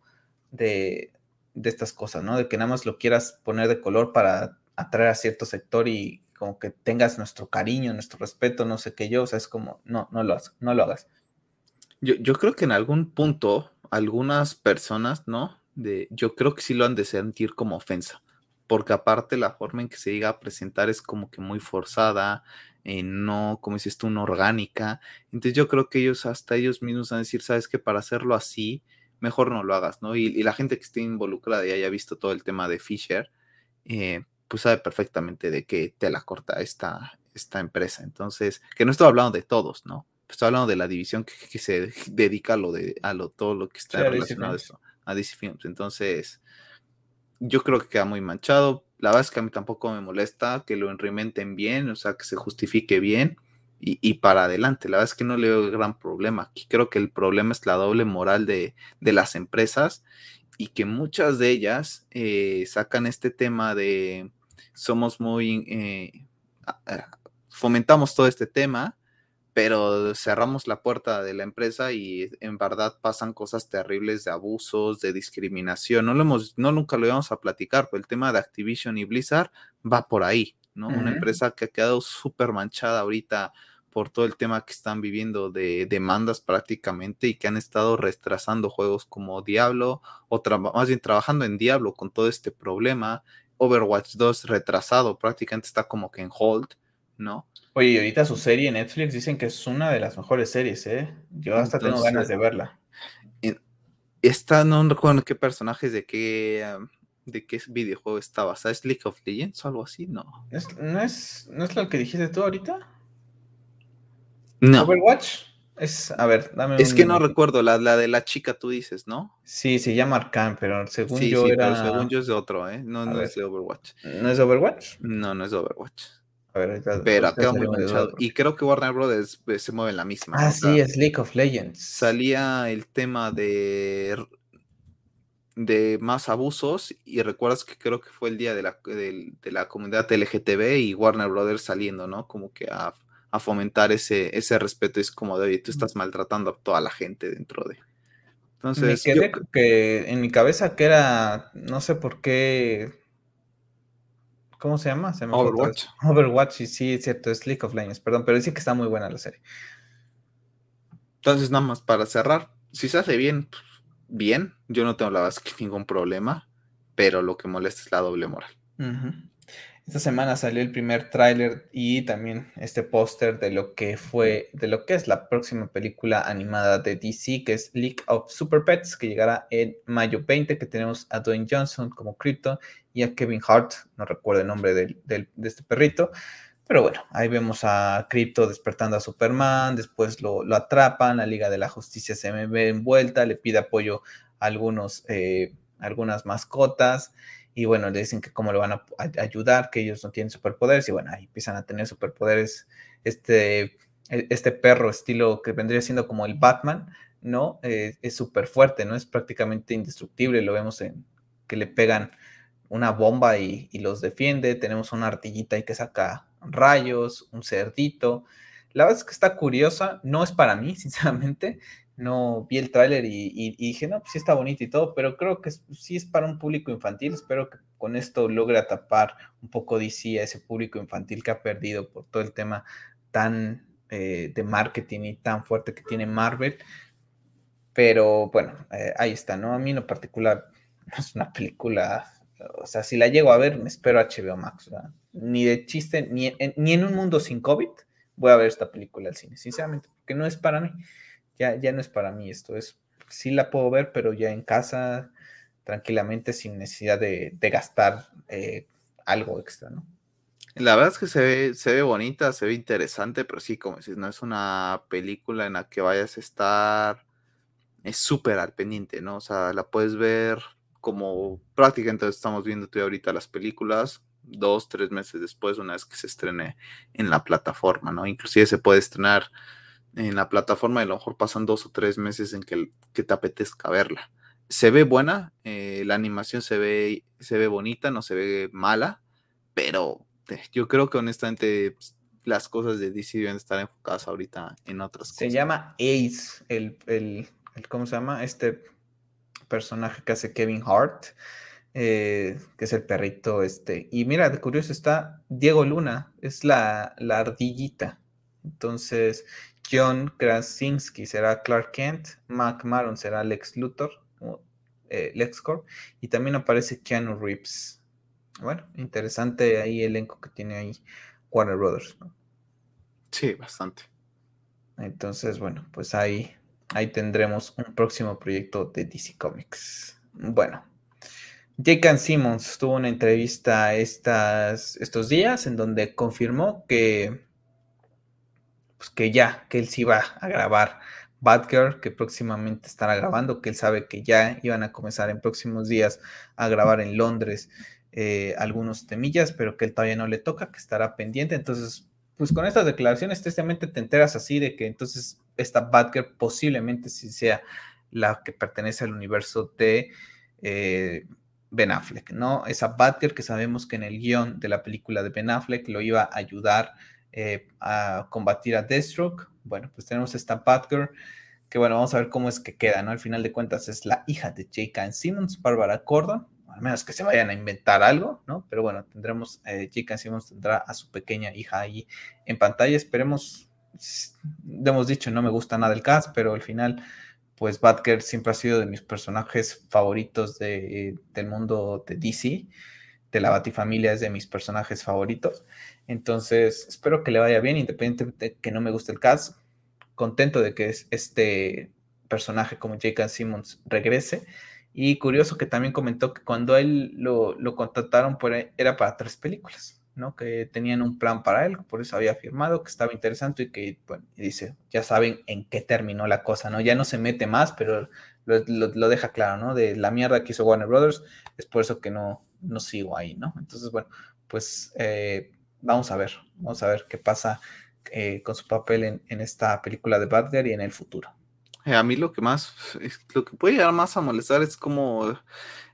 de, de estas cosas, ¿no? De que nada más lo quieras poner de color para atraer a cierto sector y como que tengas nuestro cariño, nuestro respeto, no sé qué yo, o sea, es como, no, no lo hagas, no lo hagas. Yo, yo creo que en algún punto algunas personas, ¿no? De, yo creo que sí lo han de sentir como ofensa, porque aparte la forma en que se llega a presentar es como que muy forzada, eh, no, como dices tú, no orgánica. Entonces yo creo que ellos, hasta ellos mismos van a decir, sabes que para hacerlo así, mejor no lo hagas, ¿no? Y, y la gente que esté involucrada y haya visto todo el tema de Fisher, eh, pues sabe perfectamente de qué te la corta esta, esta empresa. Entonces, que no estoy hablando de todos, ¿no? Estoy hablando de la división que, que se (laughs) dedica a lo de a lo todo lo que está Sí, relacionado a esto, a DC Films. Entonces, yo creo que queda muy manchado. La verdad es que a mí tampoco me molesta que lo enrimenten bien, o sea, que se justifique bien y, y para adelante. La verdad es que no le veo gran problema. Aquí creo que el problema es la doble moral de, de las empresas y que muchas de ellas eh, sacan este tema de somos muy... eh, fomentamos todo este tema, pero cerramos la puerta de la empresa y en verdad pasan cosas terribles de abusos, de discriminación. No lo hemos, no nunca lo íbamos a platicar, pero el tema de Activision y Blizzard va por ahí, ¿no? Una empresa que ha quedado súper manchada ahorita por todo el tema que están viviendo de demandas prácticamente y que han estado retrasando juegos como Diablo o más bien trabajando en Diablo con todo este problema. Overwatch 2 retrasado, prácticamente está como que en hold, ¿no? Oye, y ahorita su serie en Netflix dicen que es una de las mejores series, ¿eh? Yo hasta tengo ganas de verla. Esta no recuerdo qué personajes de qué de qué videojuego estaba. ¿Sabes League of Legends o algo así? No. ¿Es- ¿No es, ¿No es lo que dijiste tú ahorita? No. ¿Overwatch? Es, a ver, dame Es un que no recuerdo, la, la de la chica tú dices, ¿no? Sí, se llama Arcane, pero según Sí, yo sí, era... pero según yo es de otro, ¿eh? No, A no ver. es de Overwatch. ¿No es Overwatch? No, no es de Overwatch. A ver, ahorita, Pero queda muy manchado. porque- Y creo que Warner Brothers eh, se mueve en la misma. Ah, o sea, sí, es League of Legends. salía el tema de de más abusos y recuerdas que creo que fue el día de la, de la comunidad LGTB y Warner Brothers saliendo, ¿no? Como que a, a fomentar ese, ese respeto es como de, oye, tú estás maltratando a toda la gente dentro de... Me Entonces, yo- quedé con que en mi cabeza que era, no sé por qué, ¿cómo se llama? Se me. Overwatch. Overwatch, y sí, es cierto, es League of Legends, perdón, pero dice que está muy buena la serie. entonces nada más para cerrar, si se hace bien, pues, bien, yo no tengo la verdad ningún problema, pero lo que molesta es la doble moral. Esta semana salió el primer tráiler y también este póster de lo que fue, de lo que es la próxima película animada de DC, que es League of Super Pets, que llegará en mayo 20, que tenemos a Dwayne Johnson como Crypto y a Kevin Hart, no recuerdo el nombre del- del- de este perrito, pero bueno, ahí vemos a Crypto despertando a Superman, después lo, lo atrapan, la Liga de la Justicia se ve envuelta, le pide apoyo a algunos, eh, algunas mascotas, y bueno, le dicen que cómo lo van a, ayudar, que ellos no tienen superpoderes, y bueno, ahí empiezan a tener superpoderes, este, e- este perro estilo que vendría siendo como el Batman, ¿no? Eh, es súper fuerte, ¿no? Es prácticamente indestructible, lo vemos en que le pegan una bomba y, y los defiende, tenemos una ardillita ahí que saca rayos, un cerdito, la verdad es que está curiosa, no es para mí, (laughs) sinceramente, no vi el tráiler y, y- y dije, no, pues sí está bonito y todo, pero creo que sí es para un público infantil. Espero que con esto logre tapar un poco DC a ese público infantil que ha perdido por todo el tema tan eh, de marketing y tan fuerte que tiene Marvel. Pero bueno, eh, ahí está, ¿no? A mí en lo particular no es una película, o sea, si la llego a ver, me espero HBO Max, ¿verdad? Ni de chiste, ni en, ni en un mundo sin COVID voy a ver esta película al cine, sinceramente, porque no es para mí ya, ya no es para mí esto, es, sí la puedo ver, pero ya en casa, tranquilamente, sin necesidad de, de gastar eh, algo extra, ¿no? La verdad es que se ve, se ve bonita, se ve interesante, pero sí, como dices, no es una película en la que vayas a estar es súper al pendiente, ¿no? O sea, la puedes ver como prácticamente estamos viendo tú ahorita las películas, dos, tres meses después, una vez que se estrene en la plataforma, ¿no? Inclusive se puede estrenar en la plataforma y a lo mejor pasan dos o tres meses en que, que te apetezca verla. Se ve buena, eh, la animación se ve, se ve bonita, no se ve mala, pero eh, yo creo que honestamente pues, las cosas de DC deben estar enfocadas ahorita en otras Se cosas. llama Ace, el, el, el, ¿cómo se llama? Este personaje que hace Kevin Hart, eh, que es el perrito este. Y mira, de curioso está Diego Luna, es la, la ardillita. Entonces, John Krasinski será Clark Kent, Mac Maron será Lex Luthor, eh, LexCorp, y también aparece Keanu Reeves. Bueno, interesante ahí el elenco que tiene ahí Warner Brothers. Sí, bastante. Entonces, bueno, pues ahí, ahí tendremos un próximo proyecto de DC Comics. Bueno, J.K. Simmons tuvo una entrevista estas, estos días en donde confirmó que, pues que ya, que él sí va a grabar Batgirl, que próximamente estará grabando, que él sabe que ya iban a comenzar en próximos días a grabar en Londres eh, algunos temillas, pero que él todavía no le toca, que estará pendiente. Entonces, pues con estas declaraciones, tristemente te enteras así de que entonces esta Batgirl posiblemente sí sea la que pertenece al universo de eh, Ben Affleck, ¿no? Esa Batgirl que sabemos que en el guion de la película de Ben Affleck lo iba a ayudar eh, a combatir a Deathstroke. Bueno, pues tenemos esta Batgirl que bueno, vamos a ver cómo es que queda, ¿no? Al final de cuentas es la hija de J.K. Simmons, Barbara Gordon, al menos que se vayan a inventar algo, ¿no? Pero bueno, tendremos, eh, J.K. Simmons tendrá a su pequeña hija ahí en pantalla, esperemos, hemos dicho, no me gusta nada el cast, pero al final pues Batgirl siempre ha sido de mis personajes favoritos de, del mundo de DC. De la Batifamilia es de mis personajes favoritos. Entonces, espero que le vaya bien, independientemente de que no me guste el cast. Contento de que este personaje como J.K. Simmons regrese. Y curioso que también comentó que cuando él lo, lo contrataron por, era para tres películas. ¿no? Que tenían un plan para él, por eso había firmado, que estaba interesante y que, bueno, dice, ya saben en qué terminó la cosa, ¿no? Ya no se mete más, pero lo, deja claro, ¿no? De la mierda que hizo Warner Brothers, es por eso que no, no sigo ahí, ¿no? Entonces, bueno, pues eh, vamos a ver, vamos a ver qué pasa eh, con su papel en, en, esta película de Batgirl y en el futuro. Eh, a mí lo que más, lo que puede llegar más a molestar es como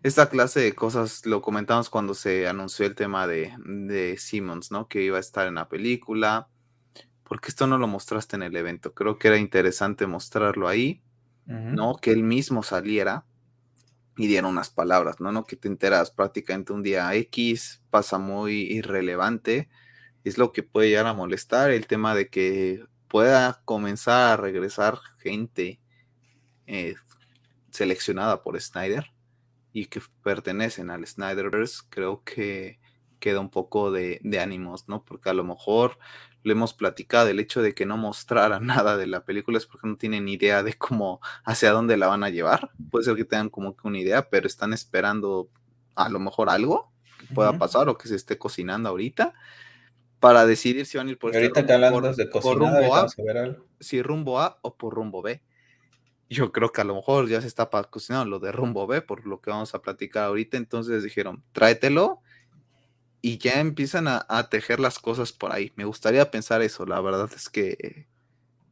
esta clase de cosas, lo comentamos cuando se anunció el tema de, de Simmons, ¿no? Que iba a estar en la película. porque esto no lo mostraste en el evento? Creo que era interesante mostrarlo ahí, ¿no? Que él mismo saliera y diera unas palabras, ¿no? No que te enteras prácticamente un día X, pasa muy irrelevante. Es lo que puede llegar a molestar el tema de que pueda comenzar a regresar gente eh, seleccionada por Snyder y que pertenecen al Snyderverse, creo que queda un poco de, ánimos, ¿no? Porque a lo mejor lo hemos platicado, el hecho de que no mostrara (laughs) nada de la película es porque no tienen idea de cómo, hacia dónde la van a llevar. Puede ser que tengan como que una idea, pero están esperando a lo mejor algo que pueda pasar o que se esté cocinando ahorita para decidir si van a ir por, este rumbo, de rumbo A, si rumbo A o por rumbo B. Yo creo que a lo mejor ya se está cocinando lo de rumbo B, por lo que vamos a platicar ahorita. Entonces dijeron, tráetelo y ya empiezan a, tejer las cosas por ahí. Me gustaría pensar eso, la verdad es que,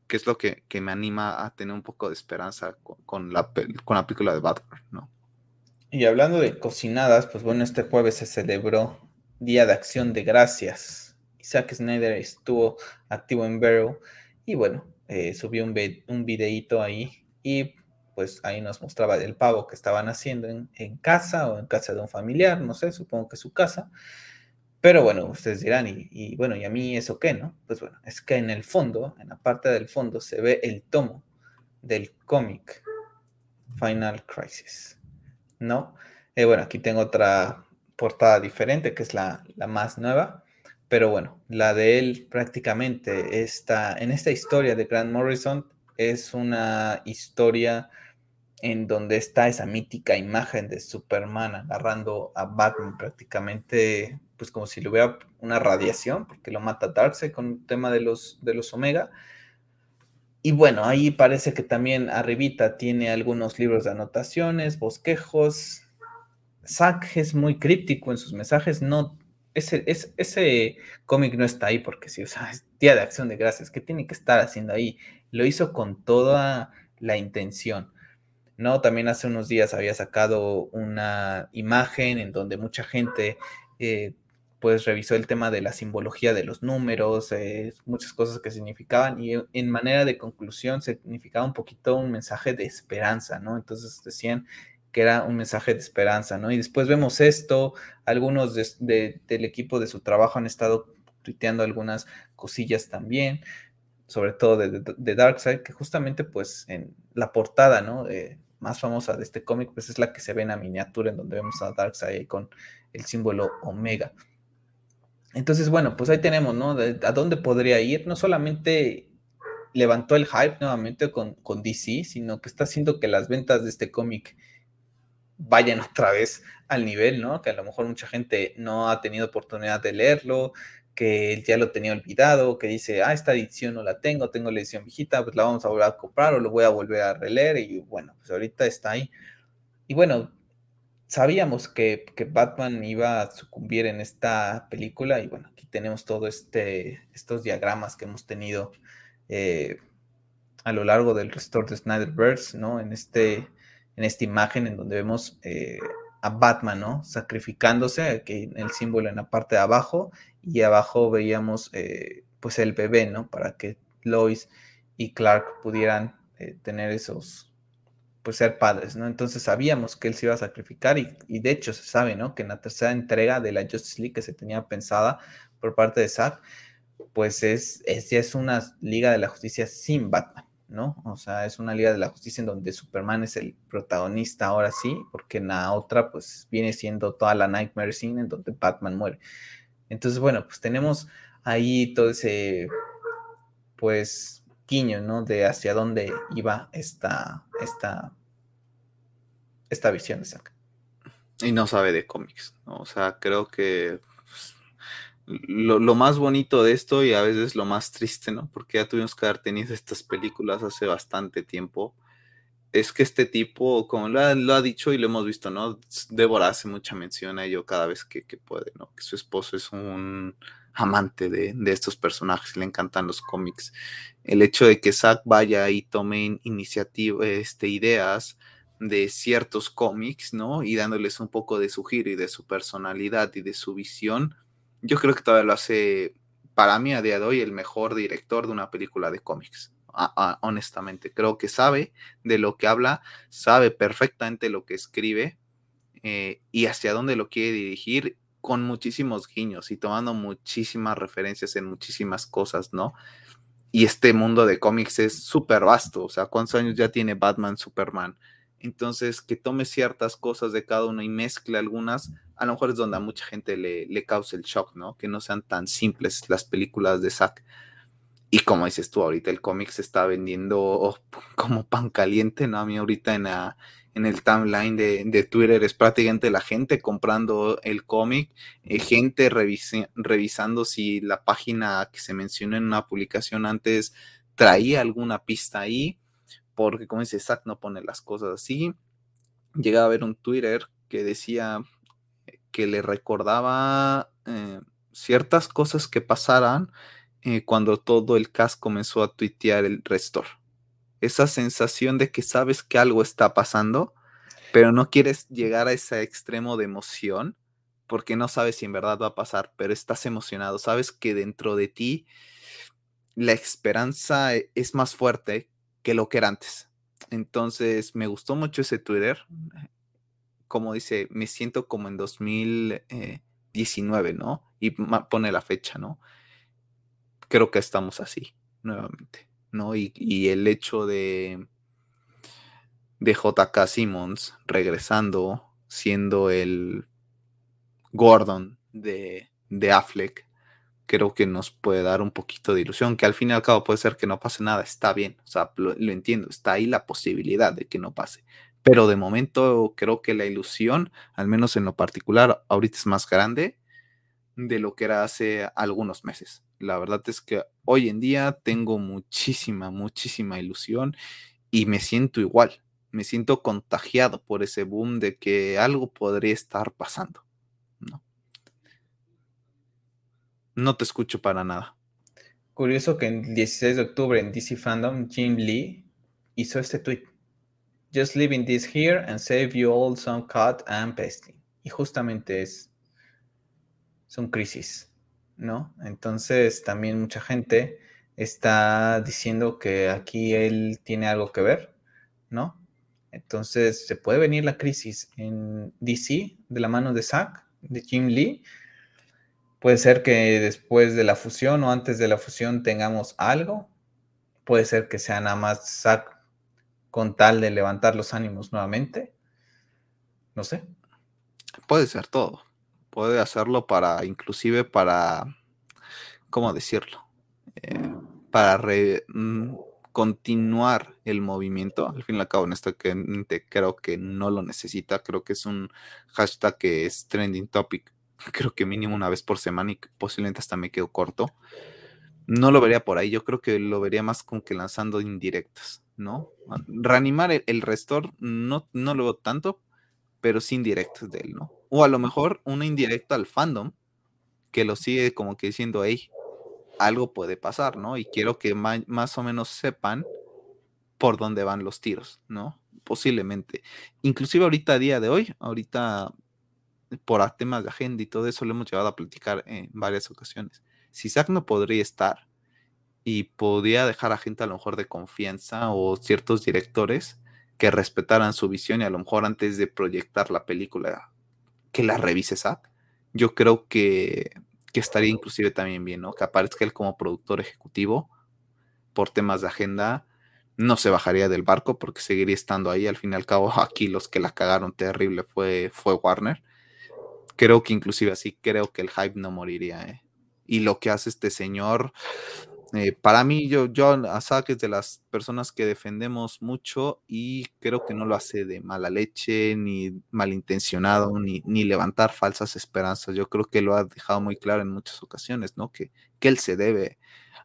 que es lo que, me anima a tener un poco de esperanza con, la, película de Batman, ¿no? Y hablando de cocinadas, pues bueno, este jueves se celebró Día de Acción de Gracias Zack Snyder estuvo activo en Barrow y bueno, eh, subió un, un videíto ahí y pues ahí nos mostraba el pavo que estaban haciendo en, casa o en casa de un familiar, no sé, supongo que su casa. Pero bueno, ustedes dirán, y, bueno, ¿y a mí eso qué, no? Pues bueno, es que en el fondo, en la parte del fondo, se ve el tomo del cómic Final Crisis, ¿no? Eh, bueno, aquí tengo otra portada diferente, que es la, la más nueva. Pero bueno, la de él prácticamente está en esta historia de Grant Morrison es una historia en donde está esa mítica imagen de Superman agarrando a Batman prácticamente, pues como si le hubiera una radiación, porque lo mata Darkseid con el tema de los, de los Omega. Y bueno, ahí parece que también arribita tiene algunos libros de anotaciones, bosquejos. Zack es muy críptico en sus mensajes, no ese, ese cómic no está ahí porque sí, o sea, es Día de Acción de Gracias, ¿qué tiene que estar haciendo ahí? Lo hizo con toda la intención. ¿No? También hace unos días había sacado una imagen en donde mucha gente eh, pues revisó el tema de la simbología de los números, eh, muchas cosas que significaban y en manera de conclusión significaba un poquito un mensaje de esperanza, ¿no? Entonces decían que era un mensaje de esperanza, ¿no? Y después vemos esto, algunos del equipo de su trabajo han estado tuiteando algunas cosillas también, sobre todo de, de, Darkseid, que justamente pues en la portada, ¿no? Más famosa de este cómic, pues es la que se ve en la miniatura, en donde vemos a Darkseid con el símbolo Omega. Entonces, bueno, pues ahí tenemos, ¿no? ¿A dónde podría ir? No solamente levantó el hype nuevamente con, con DC, sino que está haciendo que las ventas de este cómic vayan otra vez al nivel, ¿no? Que a lo mejor mucha gente no ha tenido oportunidad de leerlo, que ya lo tenía olvidado, que dice, ah, esta edición no la tengo, tengo la edición viejita, pues la vamos a volver a comprar o lo voy a volver a releer y bueno, pues ahorita está ahí. Y bueno, sabíamos que, Batman iba a sucumbir en esta película y bueno, aquí tenemos todos este, estos diagramas que hemos tenido eh, a lo largo del restore de Snyderverse, ¿no? En, este, en esta imagen en donde vemos eh, a Batman, ¿no? Sacrificándose, aquí el símbolo en la parte de abajo, y abajo veíamos eh, pues el bebé, ¿no? Para que Lois y Clark pudieran eh, tener esos, pues ser padres, ¿no? Entonces sabíamos que él se iba a sacrificar y, de hecho se sabe, ¿no? Que en la tercera entrega de la Justice League que se tenía pensada por parte de Zack, pues es, es, ya es una Liga de la Justicia sin Batman. ¿No? O sea, es una Liga de la Justicia en donde Superman es el protagonista ahora sí, porque en la otra pues viene siendo toda la Nightmare Scene en donde Batman muere. Entonces, bueno, pues tenemos ahí todo ese, pues, guiño, ¿no? De hacia dónde iba esta, esta, esta visión de Zack. Y no sabe de cómics, ¿no? O sea, creo que lo, más bonito de esto y a veces lo más triste, ¿no? Porque ya tuvimos que haber tenido estas películas hace bastante tiempo. Es que este tipo, como lo ha, dicho y lo hemos visto, ¿no? Débora hace mucha mención a ello cada vez que, puede, ¿no? Que su esposo es un amante de, estos personajes, le encantan los cómics. El hecho de que Zack vaya y tome iniciativa, este, ideas de ciertos cómics, ¿no? Y dándoles un poco de su giro y de su personalidad y de su visión, yo creo que todavía lo hace, para mí a día de hoy, el mejor director de una película de cómics. honestamente, creo que sabe de lo que habla, sabe perfectamente lo que escribe eh, y hacia dónde lo quiere dirigir con muchísimos guiños y tomando muchísimas referencias en muchísimas cosas, ¿no? Y este mundo de cómics es súper vasto, o sea, ¿cuántos años ya tiene Batman, Superman? Entonces, que tome ciertas cosas de cada uno y mezcle algunas, a lo mejor es donde a mucha gente le, le causa el shock, ¿no? Que no sean tan simples las películas de Zack. Y como dices tú, ahorita el cómic se está vendiendo (laughs) como pan caliente, ¿no? A mí ahorita en, en el timeline de, Twitter es prácticamente la gente comprando el cómic, eh, gente revisando si la página que se mencionó en una publicación antes traía alguna pista ahí porque como dice Zack no pone las cosas así. Llegaba a ver un Twitter que decía que le recordaba eh, ciertas cosas que pasaran eh, cuando todo el cast comenzó a tuitear el restore. Esa sensación de que sabes que algo está pasando, pero no quieres llegar a ese extremo de emoción porque no sabes si en verdad va a pasar, pero estás emocionado, sabes que dentro de ti la esperanza e, es más fuerte que lo que era antes. Entonces, me gustó mucho ese Twitter. Como dice, me siento como en 2019, ¿no? Y pone la fecha, ¿no? Creo que estamos así, nuevamente, ¿no? Y, el hecho de, de JK Simmons regresando, siendo el Gordon de, de Affleck, creo que nos puede dar un poquito de ilusión, que al fin y al cabo puede ser que no pase nada, está bien, o sea, lo, entiendo, está ahí la posibilidad de que no pase, pero de momento creo que la ilusión, al menos en lo particular, ahorita es más grande de lo que era hace algunos meses. La verdad es que hoy en día tengo muchísima, muchísima ilusión y me siento igual, me siento contagiado por ese boom de que algo podría estar pasando. No te escucho para nada. Curioso que el 16 de octubre en DC Fandom, Jim Lee hizo este tweet. Just leaving this here and save you all some cut and pasting. Y justamente es, un crisis, ¿no? Entonces también mucha gente está diciendo que aquí él tiene algo que ver, ¿no? Entonces, se puede venir la crisis en DC de la mano de Zack, de Jim Lee. Puede ser que después de la fusión o antes de la fusión tengamos algo. Puede ser que sea nada más Zack con tal de levantar los ánimos nuevamente. No sé. Puede ser todo. Puede hacerlo para, inclusive para, ¿cómo decirlo? Eh, para mm, continuar el movimiento. Al fin y al cabo, en esto que creo que no lo necesita. Creo que es un hashtag que es trending topic. Creo que mínimo una vez por semana y posiblemente hasta me quedo corto. No lo vería por ahí. Yo creo que lo vería más con que lanzando indirectas, ¿no? Reanimar el, el restor no, no lo veo tanto, pero sin indirectas de él, ¿no? O a lo mejor una indirecta al fandom que lo sigue como que diciendo, hey, algo puede pasar, ¿no? Y quiero que más o menos sepan por dónde van los tiros, ¿no? Posiblemente. Inclusive ahorita a día de hoy, ahorita por temas de agenda y todo eso lo hemos llevado a platicar en varias ocasiones. Si Zack no podría estar y podría dejar a gente a lo mejor de confianza o ciertos directores que respetaran su visión y a lo mejor antes de proyectar la película que la revise Zack, yo creo que que estaría inclusive también bien, ¿no? Que aparezca él como productor ejecutivo por temas de agenda, no se bajaría del barco porque seguiría estando ahí. Al fin y al cabo, (laughs) aquí los que la cagaron terrible fue, fue Warner. Creo que inclusive así, creo que el hype no moriría, ¿eh? Y lo que hace este señor, eh, para mí, yo, yo a Zack es de las personas que defendemos mucho y creo que no lo hace de mala leche, ni malintencionado, ni, ni levantar falsas esperanzas. Yo creo que lo ha dejado muy claro en muchas ocasiones, ¿no? Que, que él se debe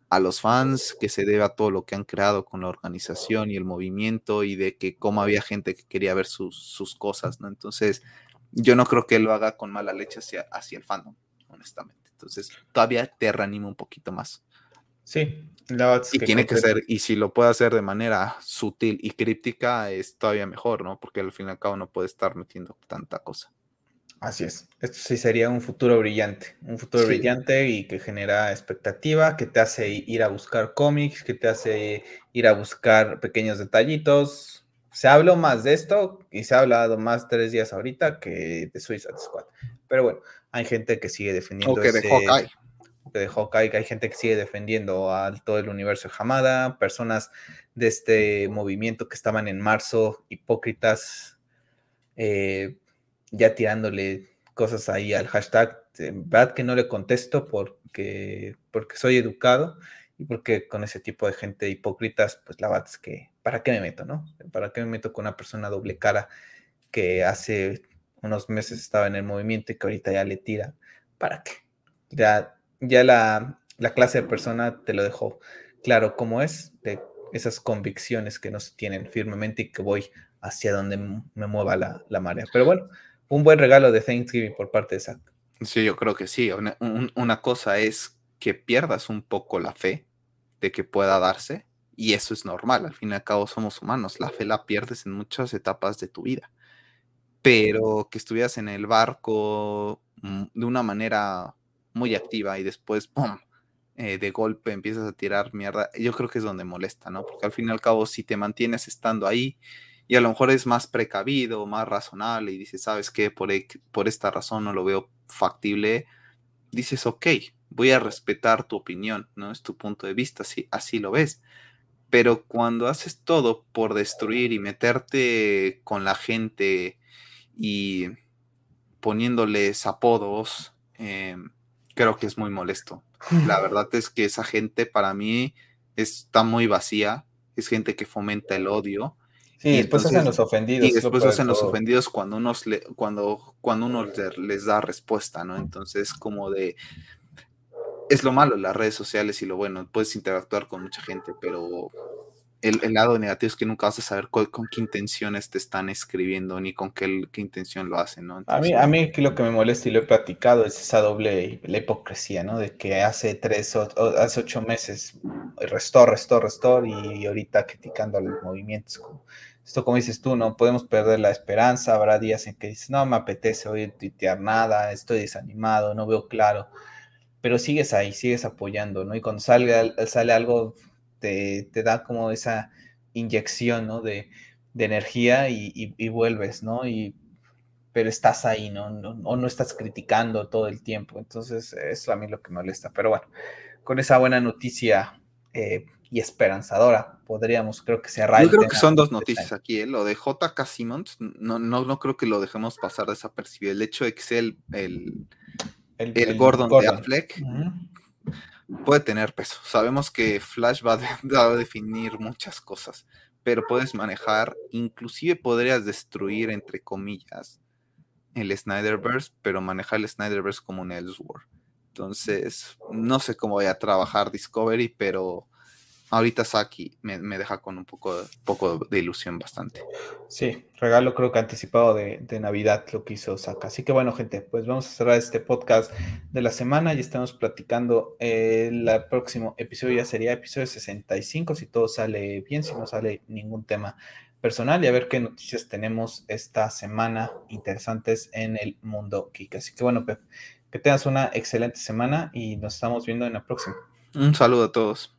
a los fans, que se debe a todo lo que han creado con la organización y el movimiento y de que cómo había gente que quería ver sus, sus cosas, ¿no? Entonces, yo no creo que él lo haga con mala leche hacia, hacia el fandom, honestamente. Entonces, todavía te reanimo un poquito más. Sí, la y tiene que ser, y si lo puede hacer de manera sutil y críptica, es todavía mejor, ¿no? Porque al fin y al cabo no puede estar metiendo tanta cosa. Así es. Esto sí sería un futuro brillante. Un futuro brillante y que genera expectativa, que te hace ir a buscar cómics, que te hace ir a buscar pequeños detallitos. Se habló más de esto y se ha hablado más tres días ahorita que de Suicide Squad. Pero bueno, hay gente que sigue defendiendo. O que de Hawkeye de Hawkeye, que hay gente que sigue defendiendo a todo el universo de Hamada, personas de este movimiento que estaban en marzo, hipócritas, eh, ya tirándole cosas ahí al hashtag. verdad que no le contesto porque, porque soy educado porque con ese tipo de gente hipócritas, pues la verdad es que, ¿para qué me meto, no? ¿Para qué me meto con una persona doble cara que hace unos meses estaba en el movimiento y que ahorita ya le tira? ¿Para qué? Ya ya la, clase de persona te lo dejó claro cómo es, de esas convicciones que no se tienen firmemente y que voy hacia donde me mueva la, la marea. Pero bueno, un buen regalo de Thanksgiving por parte de Zack. Sí, yo creo que sí. Una, una, cosa es que pierdas un poco la fe de que pueda darse, y eso es normal. Al fin y al cabo somos humanos. La fe la pierdes en muchas etapas de tu vida. Pero que estuvieras en el barco mm, de una manera muy activa y después, ¡pum! Eh, de golpe empiezas a tirar mierda, yo creo que es donde molesta, ¿no? Porque al fin y al cabo, si te mantienes estando ahí y a lo mejor es más precavido, más razonable y dices, ¿sabes qué? Por, por esta razón no lo veo factible, dices, ok, voy a respetar tu opinión, ¿no? Es tu punto de vista, si así lo ves. Pero cuando haces todo por destruir y meterte con la gente y poniéndoles apodos, eh, creo que es muy molesto. La (laughs) verdad es que esa gente para mí está muy vacía, es gente que fomenta el odio. Sí, y después hacen los ofendidos. Y después hacen los ofendidos cuando, unos cuando, cuando uno les da respuesta, ¿no? Entonces, como de... Es lo malo las redes sociales y lo bueno, puedes interactuar con mucha gente, pero el, lado negativo es que nunca vas a saber con qué intenciones te están escribiendo ni con qué, qué intención lo hacen, ¿no? a, mí, a mí lo que me molesta y lo he platicado es esa doble, la hipocresía, ¿no? De que hace tres o, hace ocho meses restó, restó, restó y ahorita criticando a los movimientos. esto como dices tú, no podemos perder la esperanza, habrá días en que dices, no me apetece hoy tuitear nada, estoy desanimado, no veo claro, pero sigues ahí, sigues apoyando, ¿no? Y cuando salga, sale algo te, da como esa inyección, ¿no? De, energía y, vuelves, ¿no? Y, pero estás ahí, ¿no? O no estás criticando todo el tiempo. Entonces, eso a mí lo que me molesta. Pero bueno, con esa buena noticia eh, y esperanzadora, podríamos, creo que cerrar. Yo creo que son dos noticias aquí, ¿eh? lo de JK Simmons, no, no, no creo que lo dejemos pasar desapercibido. El hecho de que sea el, el, el, Gordon, de Affleck puede tener peso. Sabemos que Flash (laughs) va a, definir muchas cosas, pero puedes manejar, inclusive podrías destruir, entre comillas, el Snyderverse, pero manejar el Snyderverse como un Elseworld. Entonces, no sé cómo voy a trabajar Discovery, pero ahorita Saki me, deja con un poco, poco de ilusión bastante. Sí, regalo creo que anticipado de, Navidad lo que hizo Saka. Así que bueno, gente, pues vamos a cerrar este podcast de la semana y estamos platicando. el próximo episodio ya sería episodio 65, si todo sale bien, si no sale ningún tema personal y a ver qué noticias tenemos esta semana interesantes en el mundo geek. Así que bueno, Pep, que tengas una excelente semana y nos estamos viendo en la próxima. Un saludo a todos.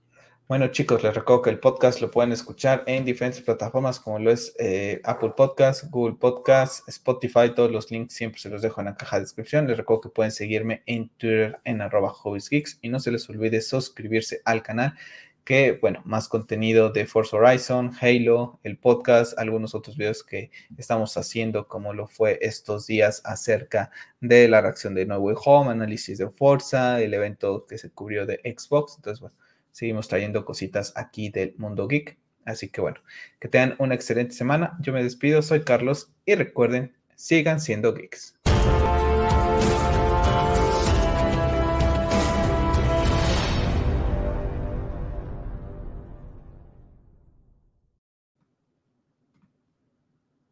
Bueno chicos, les recuerdo que el podcast lo pueden escuchar en diferentes plataformas como lo es eh, Apple Podcast, Google Podcast, Spotify, todos los links siempre se los dejo en la caja de descripción. Les recuerdo que pueden seguirme en Twitter en arroba hobbiesgeeks y no se les olvide suscribirse al canal que, bueno, más contenido de Forza Horizon, Halo, el podcast, algunos otros videos que estamos haciendo como lo fue estos días acerca de la reacción de No Way Home, análisis de Forza, el evento que se cubrió de Xbox. Entonces, bueno seguimos trayendo cositas aquí del mundo geek. Así que bueno, que tengan una excelente semana. Yo me despido, soy Carlos y recuerden, sigan siendo geeks.